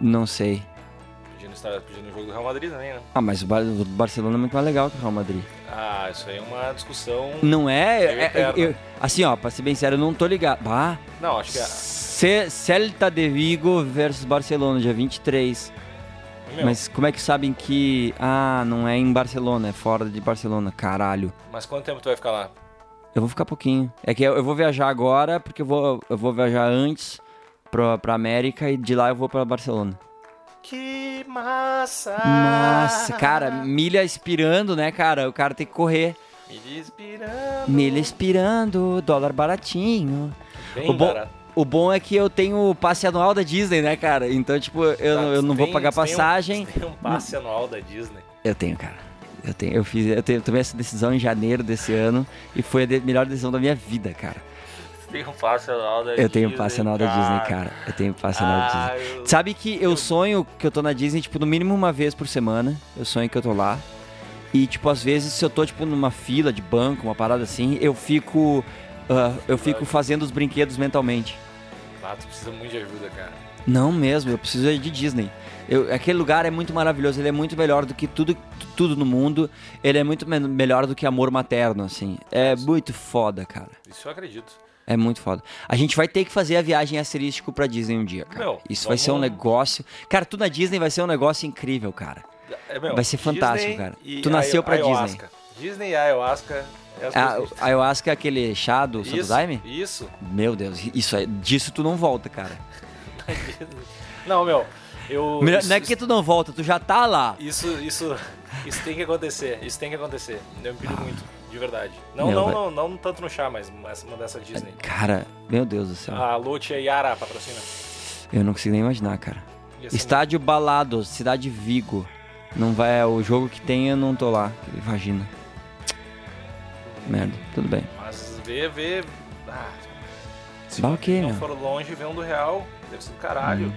Não sei. Pedindo, estar, pedindo o jogo do Real Madrid também, né? Ah, mas o Bar- o Barcelona é muito mais legal que o Real Madrid. Ah, isso aí é uma discussão... Não é? É- é- eu- assim, ó, pra ser bem sério, eu não tô ligado. Ah, Não, acho que é... Ce- Celta de Vigo versus Barcelona, dia 23. Meu, Mas como é que sabem que. Ah, não é em Barcelona, é fora de Barcelona, caralho. mas quanto tempo tu vai ficar lá? Eu vou ficar pouquinho. É que eu, eu vou viajar agora, porque eu vou, eu vou viajar antes pra, pra América e de lá eu vou pra Barcelona. Que massa! Nossa, cara, milha expirando, né, cara? O cara tem que correr. Me inspirando. Milha expirando, dólar baratinho. Bem o bom- barato. O bom é que eu tenho o passe anual da Disney, né, cara? Então, tipo, eu, Tá, eu não vou tem- pagar tem um- passagem. Tem um passe anual da Disney. Eu tenho, cara. Eu tenho, eu fiz, eu, tenho, eu tomei essa decisão em janeiro desse ano e foi a de- melhor decisão da minha vida, cara. Tem um passe anual da Disney. Eu tenho passe anual da Disney, cara. Eu tenho passe anual da Disney. Ah, eu- Sabe que eu sonho que eu tô na Disney, tipo, no mínimo uma vez por semana. Eu sonho que eu tô lá. E, tipo, às vezes, se eu tô, tipo, numa fila de banco, uma parada assim, eu fico. ah, eu fico fazendo os brinquedos mentalmente. Ah, tu precisa muito de ajuda, cara. Não mesmo, eu preciso de Disney. Eu- aquele lugar é muito maravilhoso, ele é muito melhor do que tudo, tudo no mundo. Ele é muito men- melhor do que amor materno, assim. É muito foda, cara. Isso eu acredito. É muito foda. A gente vai ter que fazer a viagem asterístico pra Disney um dia, cara. Meu, Isso vai ser um negócio. Cara, tu na Disney vai ser um negócio incrível, cara. É, meu, Vai ser fantástico, Disney cara. Tu nasceu pra ayahuasca. Disney e ayahuasca é as A, ayahuasca é aquele chá do Santo Isso, Daime? Isso. Meu Deus, isso é, disso tu não volta, cara. Não, meu, eu... Melhor- isso, não é que tu não volta, tu já tá lá. isso, isso, isso tem que acontecer. Isso tem que acontecer. Eu me pilho muito, de verdade. Não, Meu, não, vai- não, não tanto no chá, mas uma dessa Disney. Cara, meu Deus do céu. A Lute e Yara patrocina. Eu não consigo nem imaginar, cara. Ser Estádio Balados, Cidade Vigo. Não vai, é o jogo que tem eu não tô lá. Imagina. Merda, tudo bem. Mas vê, vê... Ah, se Bah, o quê, não meu? for longe, vê um do Real. Deve ser do caralho.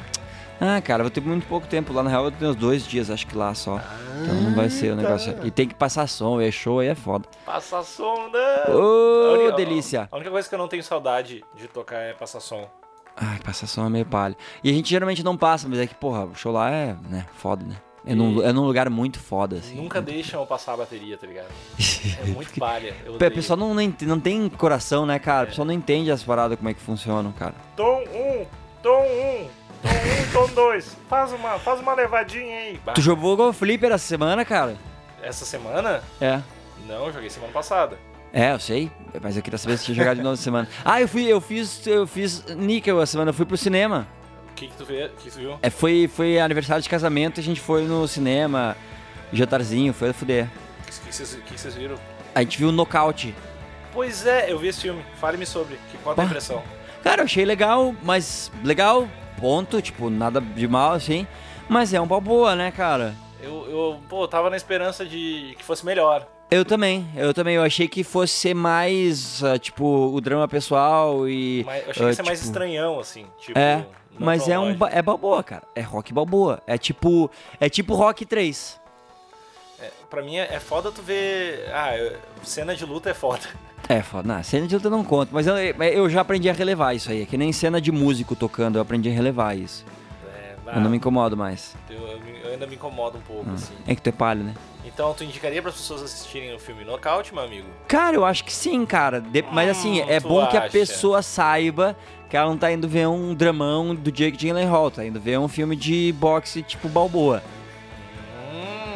Ah, cara, vou ter muito pouco tempo lá. Na real, eu tenho uns dois dias, acho que lá só. Então não vai ser o negócio. E tem que passar som, é show, aí é foda. Passa som, não! Ô, única- delícia! A única coisa que eu não tenho saudade de tocar é passar som. Ai, passar som é meio palha. E a gente geralmente não passa, mas é que, porra, o show lá é, né, foda, né? É num, é num lugar muito foda, assim. Nunca deixam eu passar a bateria, tá ligado? É muito palha. O odeio. pessoal não, não, tem coração, né, cara? O pessoal não entende as paradas, como é que funcionam, cara. Tom 1, tom 1, tom 1, tom 2. Faz uma, faz uma levadinha aí. Bah, Tu jogou Go Flipper essa semana, cara? Essa semana? É. Não, eu joguei semana passada. É, eu sei, mas eu queria saber se tinha jogado de novo essa semana. Ah, eu fui, eu fiz, eu fiz níquel essa semana, eu fui pro cinema. Que que tu, vê, que tu viu? É, foi, foi aniversário de casamento, a gente foi no cinema, jantarzinho, foi a fuder. O que, vocês, viram? A gente viu o Knockout. Pois é, eu vi esse filme. Fale-me sobre. Que, qual a impressão? Cara, eu achei legal, mas legal, ponto, tipo, nada de mal, assim. Mas é um pau boa, né, cara? Eu, eu, pô, tava na esperança de que fosse melhor. Eu também, eu também, eu achei que fosse ser mais, ah, tipo, o drama pessoal e... Mas eu achei que ia ser ah, mais tipo, estranhão, assim. Tipo, É, mas é um é balboa, cara. É rock balboa. É tipo, é tipo Rock 3. É, pra mim é, é foda tu ver. Ah, eu- cena de luta é foda. É, foda. Não, cena de luta eu não conto, mas eu, eu já aprendi a relevar isso aí. É que nem cena de músico tocando, eu aprendi a relevar isso. É, Eu não me incomodo mais. eu, eu ainda me incomodo um pouco, assim. É que tu é palho, né? Então, tu indicaria para as pessoas assistirem o filme Knockout, meu amigo? Cara, eu acho que sim, cara. De- mas assim, Hum, é bom que a acha? pessoa saiba que ela não tá indo ver um dramão do Jake Gyllenhaal, tá indo ver um filme de boxe tipo Balboa.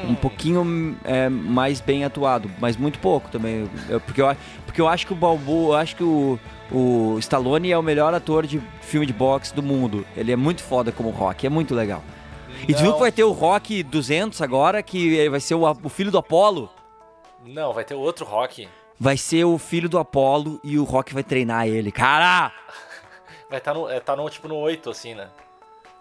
um pouquinho é, mais bem atuado, mas muito pouco também. Eu, porque, eu, porque eu acho que o Balboa, eu acho que o, o Stallone é o melhor ator de filme de boxe do mundo. Ele é muito foda como Rock, é muito legal. E tu viu que vai ter o Rock 200 agora, que vai ser o, o filho do Apollo? Não, vai ter outro Rock. Vai ser o filho do Apollo e o Rock vai treinar ele. Cara! Vai estar tá no, é, tá no, tipo, no 8, assim, né?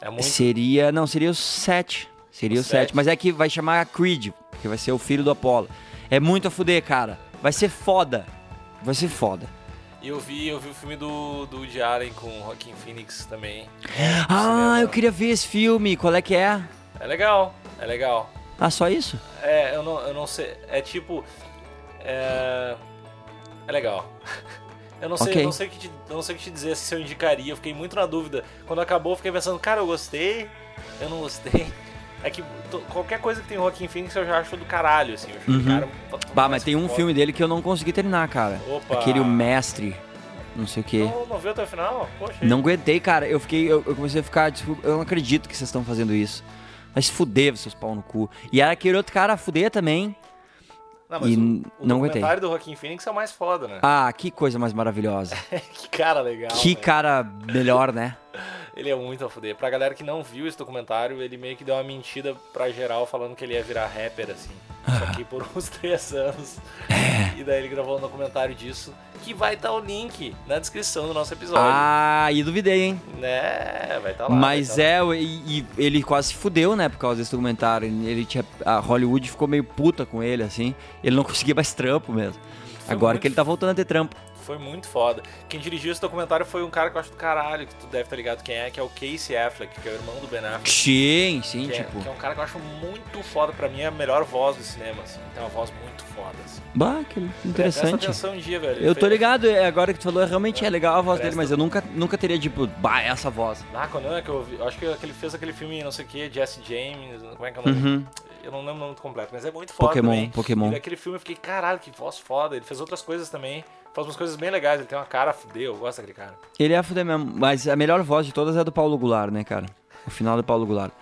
É muito... Seria, não, seria o 7. Seria o, o 7. Mas é que vai chamar Creed, que vai ser o filho do Apollo. É muito a fuder, cara. Vai ser foda. Vai ser foda. E eu vi, eu vi o filme do, do Woody Allen com o Joaquin Phoenix também. Ah, eu queria ver esse filme. Qual é que é? É legal, é legal. Ah, só isso? É, eu não, eu não sei. É tipo. É, é legal. Eu não sei, okay. eu não sei o que te, eu não sei o que te dizer se eu indicaria. Eu fiquei muito na dúvida. Quando acabou, eu fiquei pensando, cara, eu gostei, eu não gostei. É que qualquer coisa que tem o Joaquim Phoenix eu já acho do caralho, assim. Eu acho uhum. cara, bah, mas tem um foda. filme dele que eu não consegui terminar, cara. Opa. Aquele O Mestre. Não sei o que. Não, não viu até o final? Poxa. Não aguentei, cara. Eu fiquei. Eu, eu comecei a ficar. Tipo, eu não acredito que vocês estão fazendo isso. Mas fuder, seus pau no cu. E era aquele outro cara a fuder também. Não, mas e o, o não documentário do Joaquim Phoenix é o mais foda, né? Ah, que coisa mais maravilhosa. que cara legal. Que véio. cara melhor, né? ele é muito a fuder. Pra galera que não viu esse documentário, ele meio que deu uma mentira pra geral falando que ele ia virar rapper, assim. Só que por uns três anos. É. E daí ele gravou um documentário disso, que vai estar tá o link na descrição do nosso episódio. Ah, e duvidei, hein? Né, vai estar tá lá. Mas tá é, lá. E, e, ele quase se fudeu, né, por causa desse documentário. Ele tinha, a Hollywood ficou meio puta com ele, assim. Ele não conseguia mais trampo mesmo. Foi Agora muito... que ele tá voltando a ter trampo foi muito foda. Quem dirigiu esse documentário foi um cara que eu acho do caralho, que tu deve estar ligado quem é, que é o Casey Affleck, que é o irmão do Ben Affleck. Sim, sim, que é, tipo. É, que é um cara que eu acho muito foda, pra mim é a melhor voz do cinema, assim. Tem uma voz muito foda, assim. Bah, que interessante. Presta atenção um dia, velho. Eu tô ligado, é, agora que tu falou, realmente é, é legal a voz Presta... dele, mas eu nunca, nunca teria, tipo, bah, essa voz. Ah, quando é que eu vi, acho que ele fez aquele filme, não sei o que, Jesse James, como é que é o nome? Uhum. Eu não lembro o nome completo, mas é muito foda Pokémon, também. Pokémon. E aquele filme eu fiquei, caralho, que voz foda. Ele fez outras coisas também faz umas coisas bem legais. Ele tem uma cara a fuder, eu gosto daquele cara. Ele é a fuder mesmo, mas a melhor voz de todas é a do Paulo Goulart, né, cara? O final do Paulo Goulart.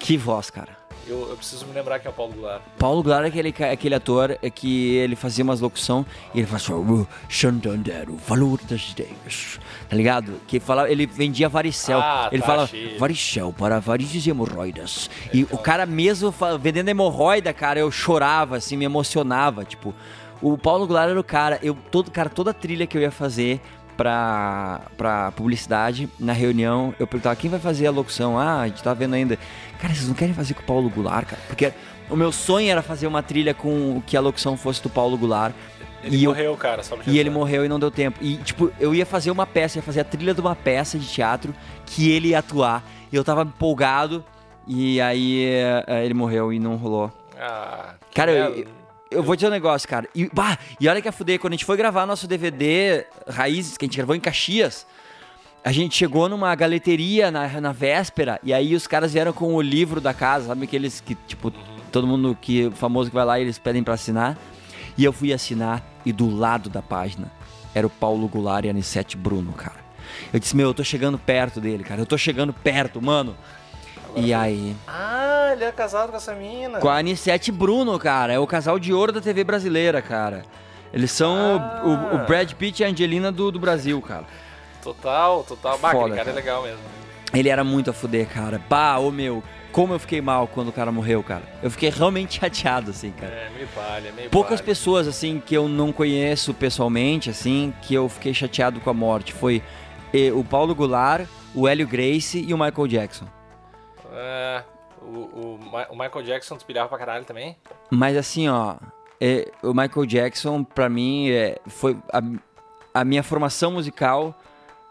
Que voz, cara. Eu, eu, preciso me lembrar quem é o Paulo Goulart. Paulo Goulart é aquele, aquele ator que ele fazia umas locução e ele fazia o Santander, o valor das ideias. Tá ligado? Que fala, ele vendia varicel. Ah, ele tá, fala cheio. varicel para varizes e hemorroidas. É, e então... o cara mesmo vendendo hemorroida, cara, eu chorava, assim, me emocionava. Tipo, o Paulo Goulart era o cara, eu, todo, cara, toda a trilha que eu ia fazer pra, pra publicidade, na reunião, eu perguntava quem vai fazer a locução. Ah, a gente tá vendo ainda. Cara, vocês não querem fazer com o Paulo Goulart, cara? Porque o meu sonho era fazer uma trilha com que a locução fosse do Paulo Goulart. Ele e morreu, eu, cara, só E ele morreu e não deu tempo. E, tipo, eu ia fazer uma peça, ia fazer a trilha de uma peça de teatro que ele ia atuar. E eu tava empolgado. E aí eh, ele morreu e não rolou. Ah, cara, eu, eu vou dizer um negócio, cara. E, bah, e olha que a fuder, quando a gente foi gravar nosso DVD Raízes, que a gente gravou em Caxias, a gente chegou numa galeteria na, na véspera, e aí os caras vieram com o livro da casa, sabe aqueles que, tipo, todo mundo que famoso que vai lá eles pedem para assinar. E eu fui assinar, e do lado da página era o Paulo Goulart e a Anissete Bruno, cara. Eu disse, meu, eu tô chegando perto dele, cara. Eu tô chegando perto, mano. Agora e aí. Ah, ele é casado com essa mina. Com a Anissete Bruno, cara. É o casal de ouro da TV brasileira, cara. Eles são ah. o, o, Brad Pitt e a Angelina do, do Brasil, cara. Total, total. Bah, Foda, cara, é cara, é legal mesmo. Ele era muito a fuder, cara. Bah, ô meu, como eu fiquei mal quando o cara morreu, cara. Eu fiquei realmente chateado, assim, cara. É, meio palha, meio Poucas palha. pessoas, assim, que eu não conheço pessoalmente, assim, que eu fiquei chateado com a morte. Foi o Paulo Goulart, o Hélio Grace e o Michael Jackson. É, o, o, o, Michael Jackson pilhava pra caralho também? Mas assim, ó, é, o Michael Jackson, pra mim, é, foi a, a, minha formação musical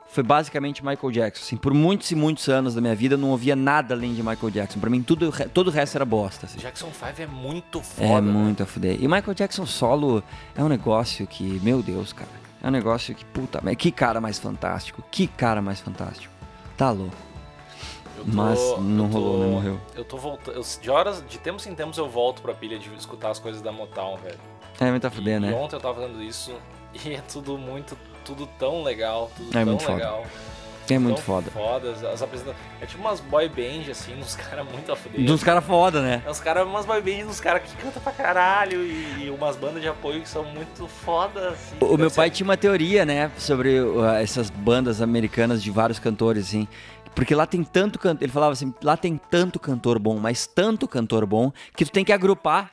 foi basicamente Michael Jackson. Assim, por muitos e muitos anos da minha vida, eu não ouvia nada além de Michael Jackson. Pra mim, tudo, todo o resto era bosta. Assim. Jackson 5 é muito foda. É né? muito a fuder. E Michael Jackson solo é um negócio que, meu Deus, cara. É um negócio que, puta, que cara mais fantástico. Que cara mais fantástico. Tá louco. Tô, Mas não tô, rolou, nem morreu. Eu tô voltando. De horas, de tempos em tempos eu volto pra pilha de escutar as coisas da Motown, velho. É, me tá fudendo, né? ontem eu tava fazendo isso e é tudo muito, tudo tão legal, tudo é tão legal. Foda. É muito foda. fodas. As apresenta... É tipo umas boy band, assim, uns caras muito a fuder. Dos caras foda, né? É uns caras, umas boy band, uns caras que cantam pra caralho e, e umas bandas de apoio que são muito fodas. Assim. O, meu pai ser- tinha uma teoria, né, sobre uh, essas bandas americanas de vários cantores, assim. Porque lá tem tanto cantor. Ele falava assim: lá tem tanto cantor bom, mas tanto cantor bom, que tu tem que agrupar.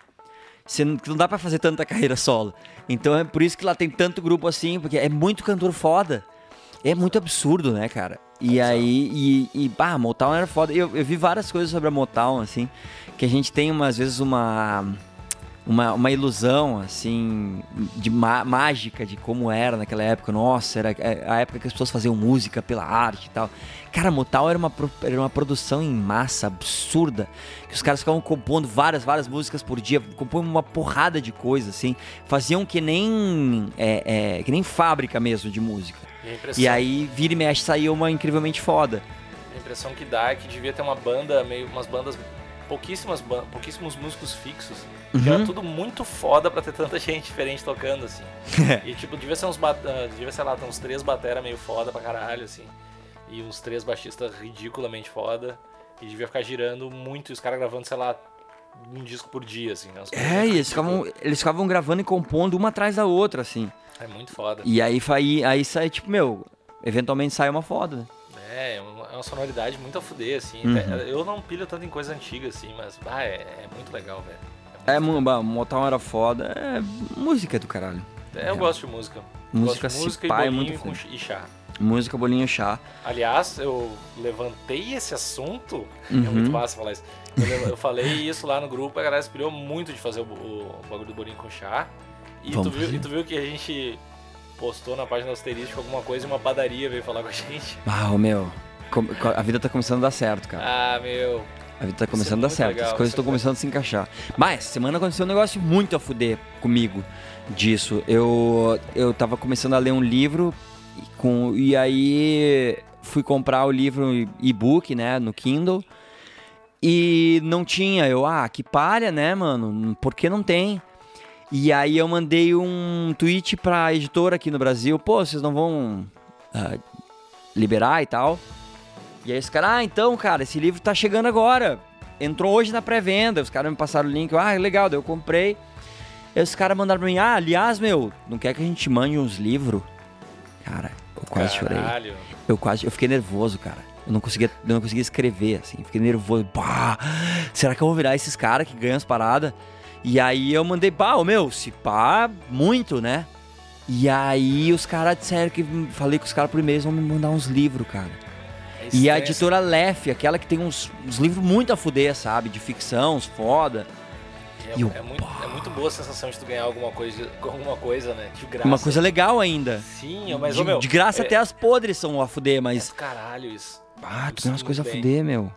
Você não, que não dá pra fazer tanta carreira solo. Então é por isso que lá tem tanto grupo assim, porque é muito cantor foda. É muito absurdo, né, cara? E aí, e, e bah, a Motown era foda. Eu, eu vi várias coisas sobre a Motown, assim, que a gente tem, uma, às vezes, uma uma, uma ilusão, assim, de má- mágica de como era naquela época. Nossa, era a época que as pessoas faziam música pela arte e tal. Cara, Motal era uma, era uma produção em massa absurda. Que os caras ficavam compondo várias, várias músicas por dia. Compõem uma porrada de coisa, assim. Faziam que nem, é, é, que nem fábrica mesmo de música. E E aí, vira e mexe, saía uma incrivelmente foda. a impressão que dá é que devia ter uma banda, meio umas bandas, pouquíssimas pouquíssimos músicos fixos. Que Uhum. era tudo muito foda pra ter tanta gente diferente tocando, assim. e tipo, devia ser uns, ah, devia, sei lá, uns três batera meio foda pra caralho, assim. E uns três baixistas ridiculamente foda. E devia ficar girando muito, e os caras gravando, sei lá, um disco por dia, assim. né? É, e eles ficavam, eles ficavam gravando e compondo uma atrás da outra, assim. É muito foda. E aí, aí, aí sai, tipo, meu, eventualmente sai uma foda, né? É, é uma, é uma sonoridade muito a fuder, assim. Uhum. Eu não pilho tanto em coisa antiga, assim, mas ah, é, é muito legal, velho. É, mu- bah, Motown era foda. É música do caralho. É, eu gosto de música. Música gosto de música e pá é bolinho muito com foda. e chá. Música, bolinho, chá. Aliás, eu levantei esse assunto. É Uhum. muito massa falar isso. Eu, eu falei isso lá no grupo, a galera inspirou muito de fazer o, o bagulho do bolinho com chá. E tu, viu, e tu viu que a gente postou na página do Asterístico alguma coisa e uma padaria veio falar com a gente. Ah, meu. A vida tá começando a dar certo, cara. Ah, meu. A vida tá é começando a dar certo. legal, As coisas isso é estão começando a se encaixar. Mas, semana aconteceu um negócio muito a fuder comigo disso. Eu, eu tava começando a ler um livro e com, e aí fui comprar o livro e-book, né, no Kindle. E não tinha. Eu, ah, que palha, né, mano? Por que não tem? E aí eu mandei um tweet pra editora aqui no Brasil. Pô, vocês não vão ah, liberar e tal? E aí os caras, ah, então, cara, esse livro tá chegando agora. Entrou hoje na pré-venda. Os caras me passaram o link. Ah, legal, daí eu comprei. E os caras mandaram pra mim, ah, aliás, meu, não quer que a gente mande uns livros? Cara, eu quase chorei. Caralho. Eu quase, eu fiquei nervoso, cara. Eu não conseguia, eu não conseguia escrever, assim. Fiquei nervoso. Bah, será que eu vou virar esses caras que ganham as paradas? E aí eu mandei, pá, meu, se pá, muito, né? E aí os caras disseram que falei com os caras por e-mail, eles vão me mandar uns livros, cara. É E a editora Lef, aquela que tem uns, uns livros muito a fuder, sabe? De ficção, uns foda. É, E o é muito, é muito boa a sensação de tu ganhar alguma coisa, alguma coisa, né? De graça. Uma coisa legal ainda. Sim, mas de, ô, meu. de graça é, até as podres são a fuder, é mas. do caralho isso. Ah, tu ganha umas coisas a fuder, meu.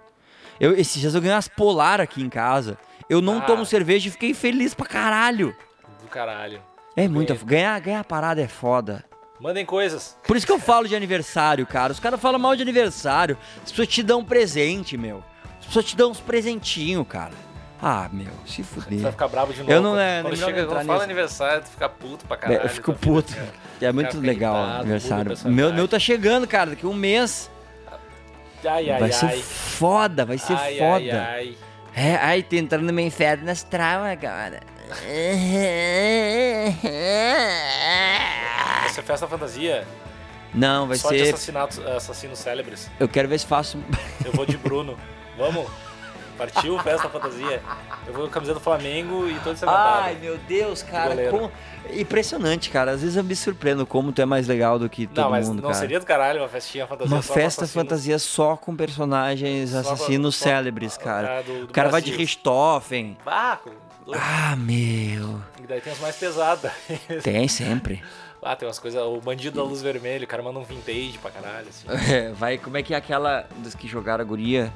Eu, esses dias eu ganhei umas polar aqui em casa. Eu não Ah. tomo cerveja e fiquei feliz pra caralho. Do caralho. É muito. Ganhar, ganhar parada é foda. Mandem coisas. Por isso que eu falo de aniversário, cara. Os caras falam mal de aniversário. As pessoas te dão um presente, meu. As pessoas te dão uns presentinhos, cara. Ah, meu, se Tu vai fuder. ficar bravo de novo. Eu não- é, quando nem chega, quando fala aniversário, tu fica puto pra caralho. eu fico vida puto. fica- É muito legal irritado, aniversário. Meu, meu tá chegando, cara. Daqui um mês. Ai, ai, vai ai. ser foda, vai ser ai, foda. Ai, ai. É, ai, tô entrando no meu inferno astral agora. Vai ser festa fantasia? Não, vai Só de ser. assassinatos, assassinos célebres. Eu quero ver se faço. Eu vou de Bruno. Vamos? Partiu festa fantasia. Eu vou com a camiseta do Flamengo e todo ensanguentado. Ai, meu Deus, cara. goleiro. como- Impressionante, cara. Às vezes eu me surpreendo como tu é mais legal do que todo não, mas mundo, não cara. seria do caralho uma festinha fantasia Uma só festa fantasia só com personagens Só assassinos só- célebres, cara. Do- do o cara vai de Brasil. Richthofen. Ah, Ah, meu. E daí tem as mais pesadas. Tem sempre. ah, tem umas coisas. O bandido da luz vermelha, o cara manda um vintage pra caralho, assim. É, vai, como é que é aquela dos que jogaram a guria?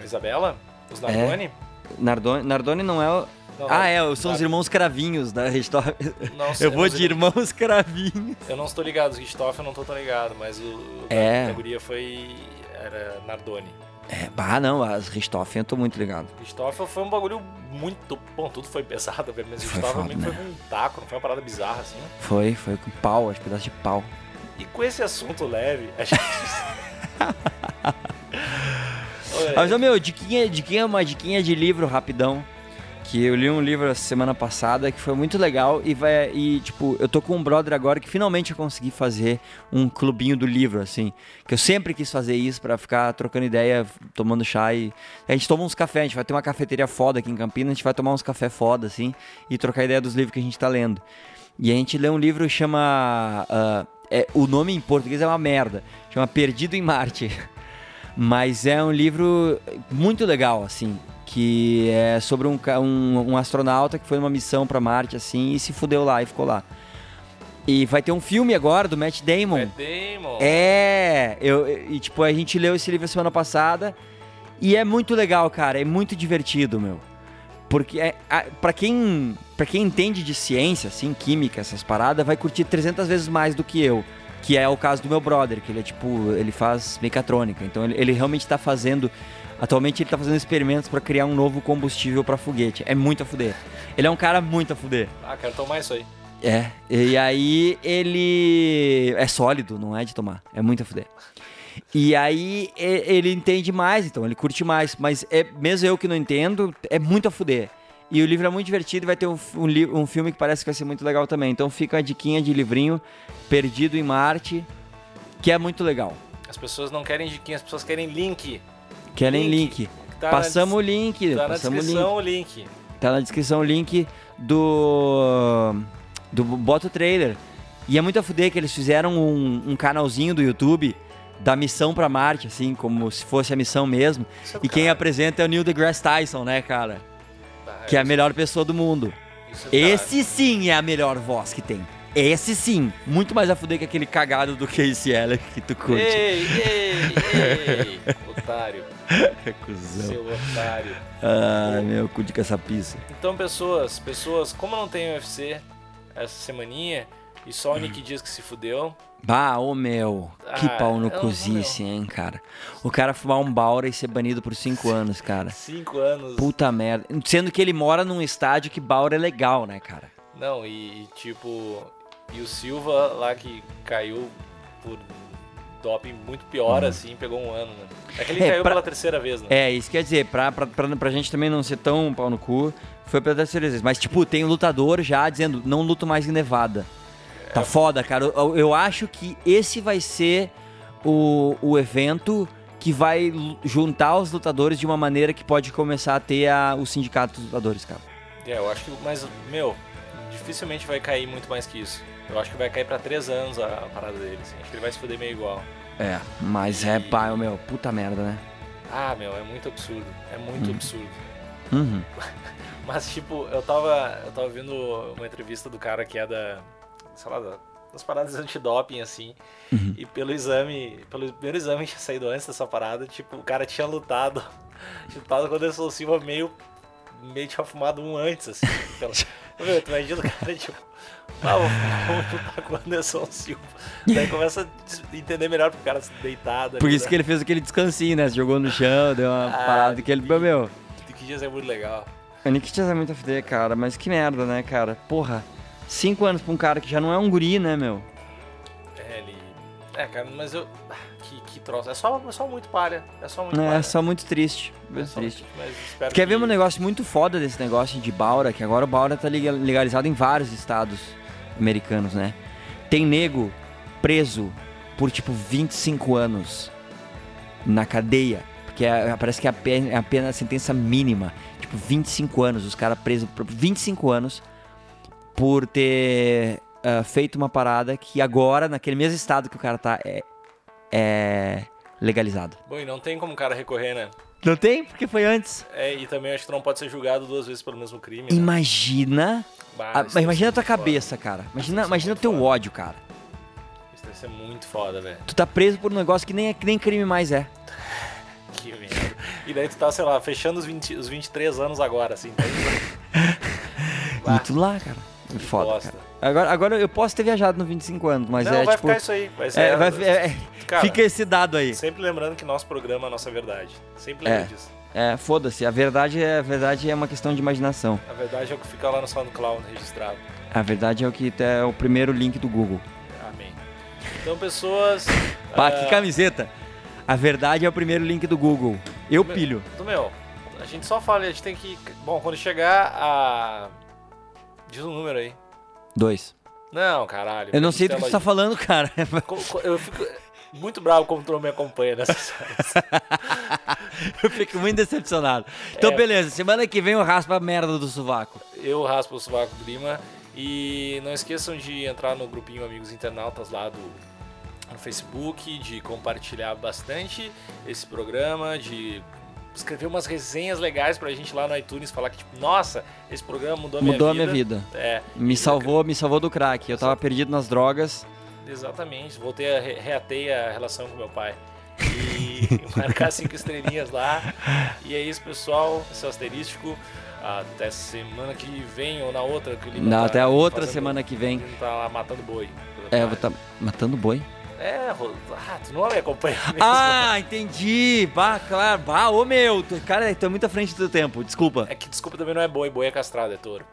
A Isabela? Os Nardoni? Nardone, Nardone não é o. Não, ah, é, são os irmãos cravinhos da Richthofen. Eu vou de irmãos cravinhos. Eu não estou ligado, os Richthofen eu não tão ligado, mas o, o da É. categoria foi. era Nardoni. É, bah, não, as Richthofen eu tô muito ligado. Richthofen foi um bagulho muito. Bom, tudo foi pesado, mas Foi que foi né? com um taco, não foi uma parada bizarra assim. Foi, foi com pau, acho pedaço de pau. E com esse assunto leve, a gente. Mas, meu, diquinha, diquinha, uma diquinha de livro rapidão. Que eu li um livro semana passada que foi muito legal e vai e tipo, eu tô com um brother agora que finalmente eu consegui fazer um clubinho do livro assim, que eu sempre quis fazer isso pra ficar trocando ideia, tomando chá e a gente toma uns cafés, a gente vai ter uma cafeteria foda aqui em Campinas, a gente vai tomar uns café foda assim e trocar ideia dos livros que a gente tá lendo. E a gente lê um livro que chama ah, é, o nome em português é uma merda, chama Perdido em Marte. Mas é um livro muito legal, assim, que é sobre um, um, um astronauta que foi numa missão pra Marte, assim, e se fudeu lá e ficou lá. E vai ter um filme agora do Matt Damon. Matt Damon. É, eu, e tipo, a gente leu esse livro semana passada e é muito legal, cara, é muito divertido, meu. Porque é, a, pra, quem, pra quem entende de ciência, assim, química, essas paradas, vai curtir 300 vezes mais do que eu. Que é o caso do meu brother, que ele é tipo, ele faz mecatrônica. Então ele, ele realmente tá fazendo. Atualmente ele tá fazendo experimentos pra criar um novo combustível pra foguete. É muito a fuder. Ele é um cara muito a fuder. Ah, quero tomar isso aí. É, e aí ele é sólido, não é de tomar, é muito a fuder. E aí ele entende mais, então ele curte mais, mas é mesmo eu que não entendo, é muito a fuder. E o livro é muito divertido e vai ter um, um, um filme que parece que vai ser muito legal também. Então fica a diquinha de livrinho Perdido em Marte, que é muito legal. As pessoas não querem diquinha, as pessoas querem link. Querem Link. link. Tá Passamos na, o link, tá na passamos o link. descrição o link. Tá na descrição o link do. do Bota o Trailer. E é muito a fuder que eles fizeram um, um canalzinho do YouTube da missão pra Marte, assim, como se fosse a missão mesmo. É E quem caralho. apresenta é o Neil deGrasse Tyson, né, cara? Que é a melhor pessoa do mundo. é Esse sim é a melhor voz que tem. Esse sim. Muito mais a fuder que aquele cagado do Casey Eller que tu curte. Ei, ei, ei, otário, Cusão. seu otário. Ah, meu cu de caçapiça. Então, pessoas, pessoas, como não tem UFC essa semaninha e só o. Nick Dias que se fudeu, Bah, ô meu, que Ah, pau no cozice, hein, cara. O cara fumar um Baura e ser banido por cinco anos, cara. cinco anos. Puta merda. Sendo que ele mora num estádio que Baura é legal, né, cara? Não, e, e tipo, e o Silva lá que caiu por doping muito pior, assim, pegou um ano, né? É que ele Uhum. É, caiu pra- pela terceira vez, né? É, isso quer dizer, pra, pra, pra, pra gente também não ser tão pau no cu, foi pela terceira vez. Mas, tipo, tem um lutador já dizendo, não luto mais em Nevada. É. Tá foda, cara. Eu, eu acho que esse vai ser o, o evento que vai juntar os lutadores de uma maneira que pode começar a ter a, o sindicato dos lutadores, cara. É, eu acho que, mas, meu, dificilmente vai cair muito mais que isso. Eu acho que vai cair pra três anos a, a parada dele, assim. Acho que ele vai se fuder meio igual. É, mas é, pá, meu, puta merda, né? Ah, meu, é muito absurdo. É muito Hum. absurdo. Uhum. Mas, tipo, eu tava, eu tava vendo uma entrevista do cara que é da, sei lá, da- das paradas antidoping, assim, Uhum. e pelo exame, pelo primeiro exame que tinha saído antes dessa parada, tipo, o cara tinha lutado, tinha lutado com o Anderson Silva meio, meio tinha fumado um antes, assim. Pela... Meu, tu imagina o cara, tipo, ah, vou lutar com o Anderson Silva. Daí começa a entender melhor pro cara se deitado. Por isso que ele fez aquele descansinho, né? Se jogou no chão, deu uma Ah, parada que ele. Meu, meu. Que dias é muito legal. O Nick Diaz é muito fuder, cara, mas que merda, né, cara? Porra, cinco anos pra um cara que já não é um guri, né, meu? É, ele. É, cara, mas eu. ah, Que, que troço. É só, é só muito palha. É só muito É, palha. só muito triste. É Muito só triste. Quer que... ver um negócio muito foda desse negócio de Baura? Que agora o Baura tá lega- legalizado em vários estados americanos, né? Tem nego preso por tipo 25 anos na cadeia. Porque é- parece que é apenas, é apenas a sentença mínima. Tipo, 25 anos. Os caras presos por 25 anos por ter ah, feito uma parada que agora, naquele mesmo estado que o cara tá, é, é legalizado. Bom, e não tem como o cara recorrer, né? Não tem? Porque foi antes. É, e também acho que tu não pode ser julgado duas vezes pelo mesmo crime. Né? Imagina. Bah, Ah, mas imagina a tua muito foda. cabeça, cara. Imagina, imagina o teu foda. ódio, cara. Isso deve ser muito foda, velho. Tu tá preso por um negócio que nem, é, que nem crime mais é. Que merda. E daí tu tá, sei lá, fechando os, 20, os 23 anos agora, assim. Tá E tu lá, cara. É foda, bosta. cara. Agora, agora eu posso ter viajado no 25 anos, mas não, é vai tipo. ficar isso aí. Vai ser, é, vai- é, é, Cara, fica esse dado aí. Sempre lembrando que nosso programa é a nossa verdade. Sempre É. lembra disso. É, foda-se. A verdade é, a verdade é uma questão de imaginação. A verdade é o que fica lá no SoundCloud registrado. A verdade é o que é o primeiro link do Google. Amém. Então, pessoas. Pá, ah, que camiseta! A verdade é o primeiro link do Google. Eu pilho. Do meu, a gente só fala, a gente tem que. Bom, quando chegar a. Diz um número aí. Dois. Não, caralho. Eu não sei do que você tá falando, cara. Eu fico muito bravo como tu não me acompanha nessas horas. eu fico muito decepcionado. Então, é, beleza. Semana que vem eu raspo a merda do sovaco. Eu raspo o sovaco do Lima. E não esqueçam de entrar no grupinho Amigos Internautas lá do no Facebook, de compartilhar bastante esse programa, de escrever umas resenhas legais pra gente lá no iTunes, falar que, tipo, nossa, esse programa mudou a minha vida. Mudou a minha vida. É. Me salvou, me salvou do crack. Eu tava perdido nas drogas. Exatamente. Voltei a reatei a relação com meu pai. E marcar cinco estrelinhas lá. E é isso, pessoal. Esse é o asterístico. Até semana que vem ou na outra. Que ele Não, tá até a outra fazendo, semana que vem. Tá lá matando boi. É, vou tá matando boi? É, ah, tu não me acompanha mesmo. Ah, entendi. Bah, claro. Bah, ô meu. Cara, tu é muito à frente do tempo. Desculpa. É que desculpa também não é boi. Boi é castrado, é touro.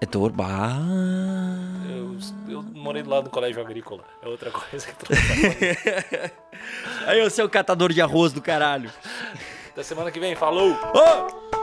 É touro? Bah. Eu, eu morei do lado do colégio agrícola. É outra coisa que tu tá Aí, o seu catador de arroz do caralho. Até semana que vem. Falou! Oh!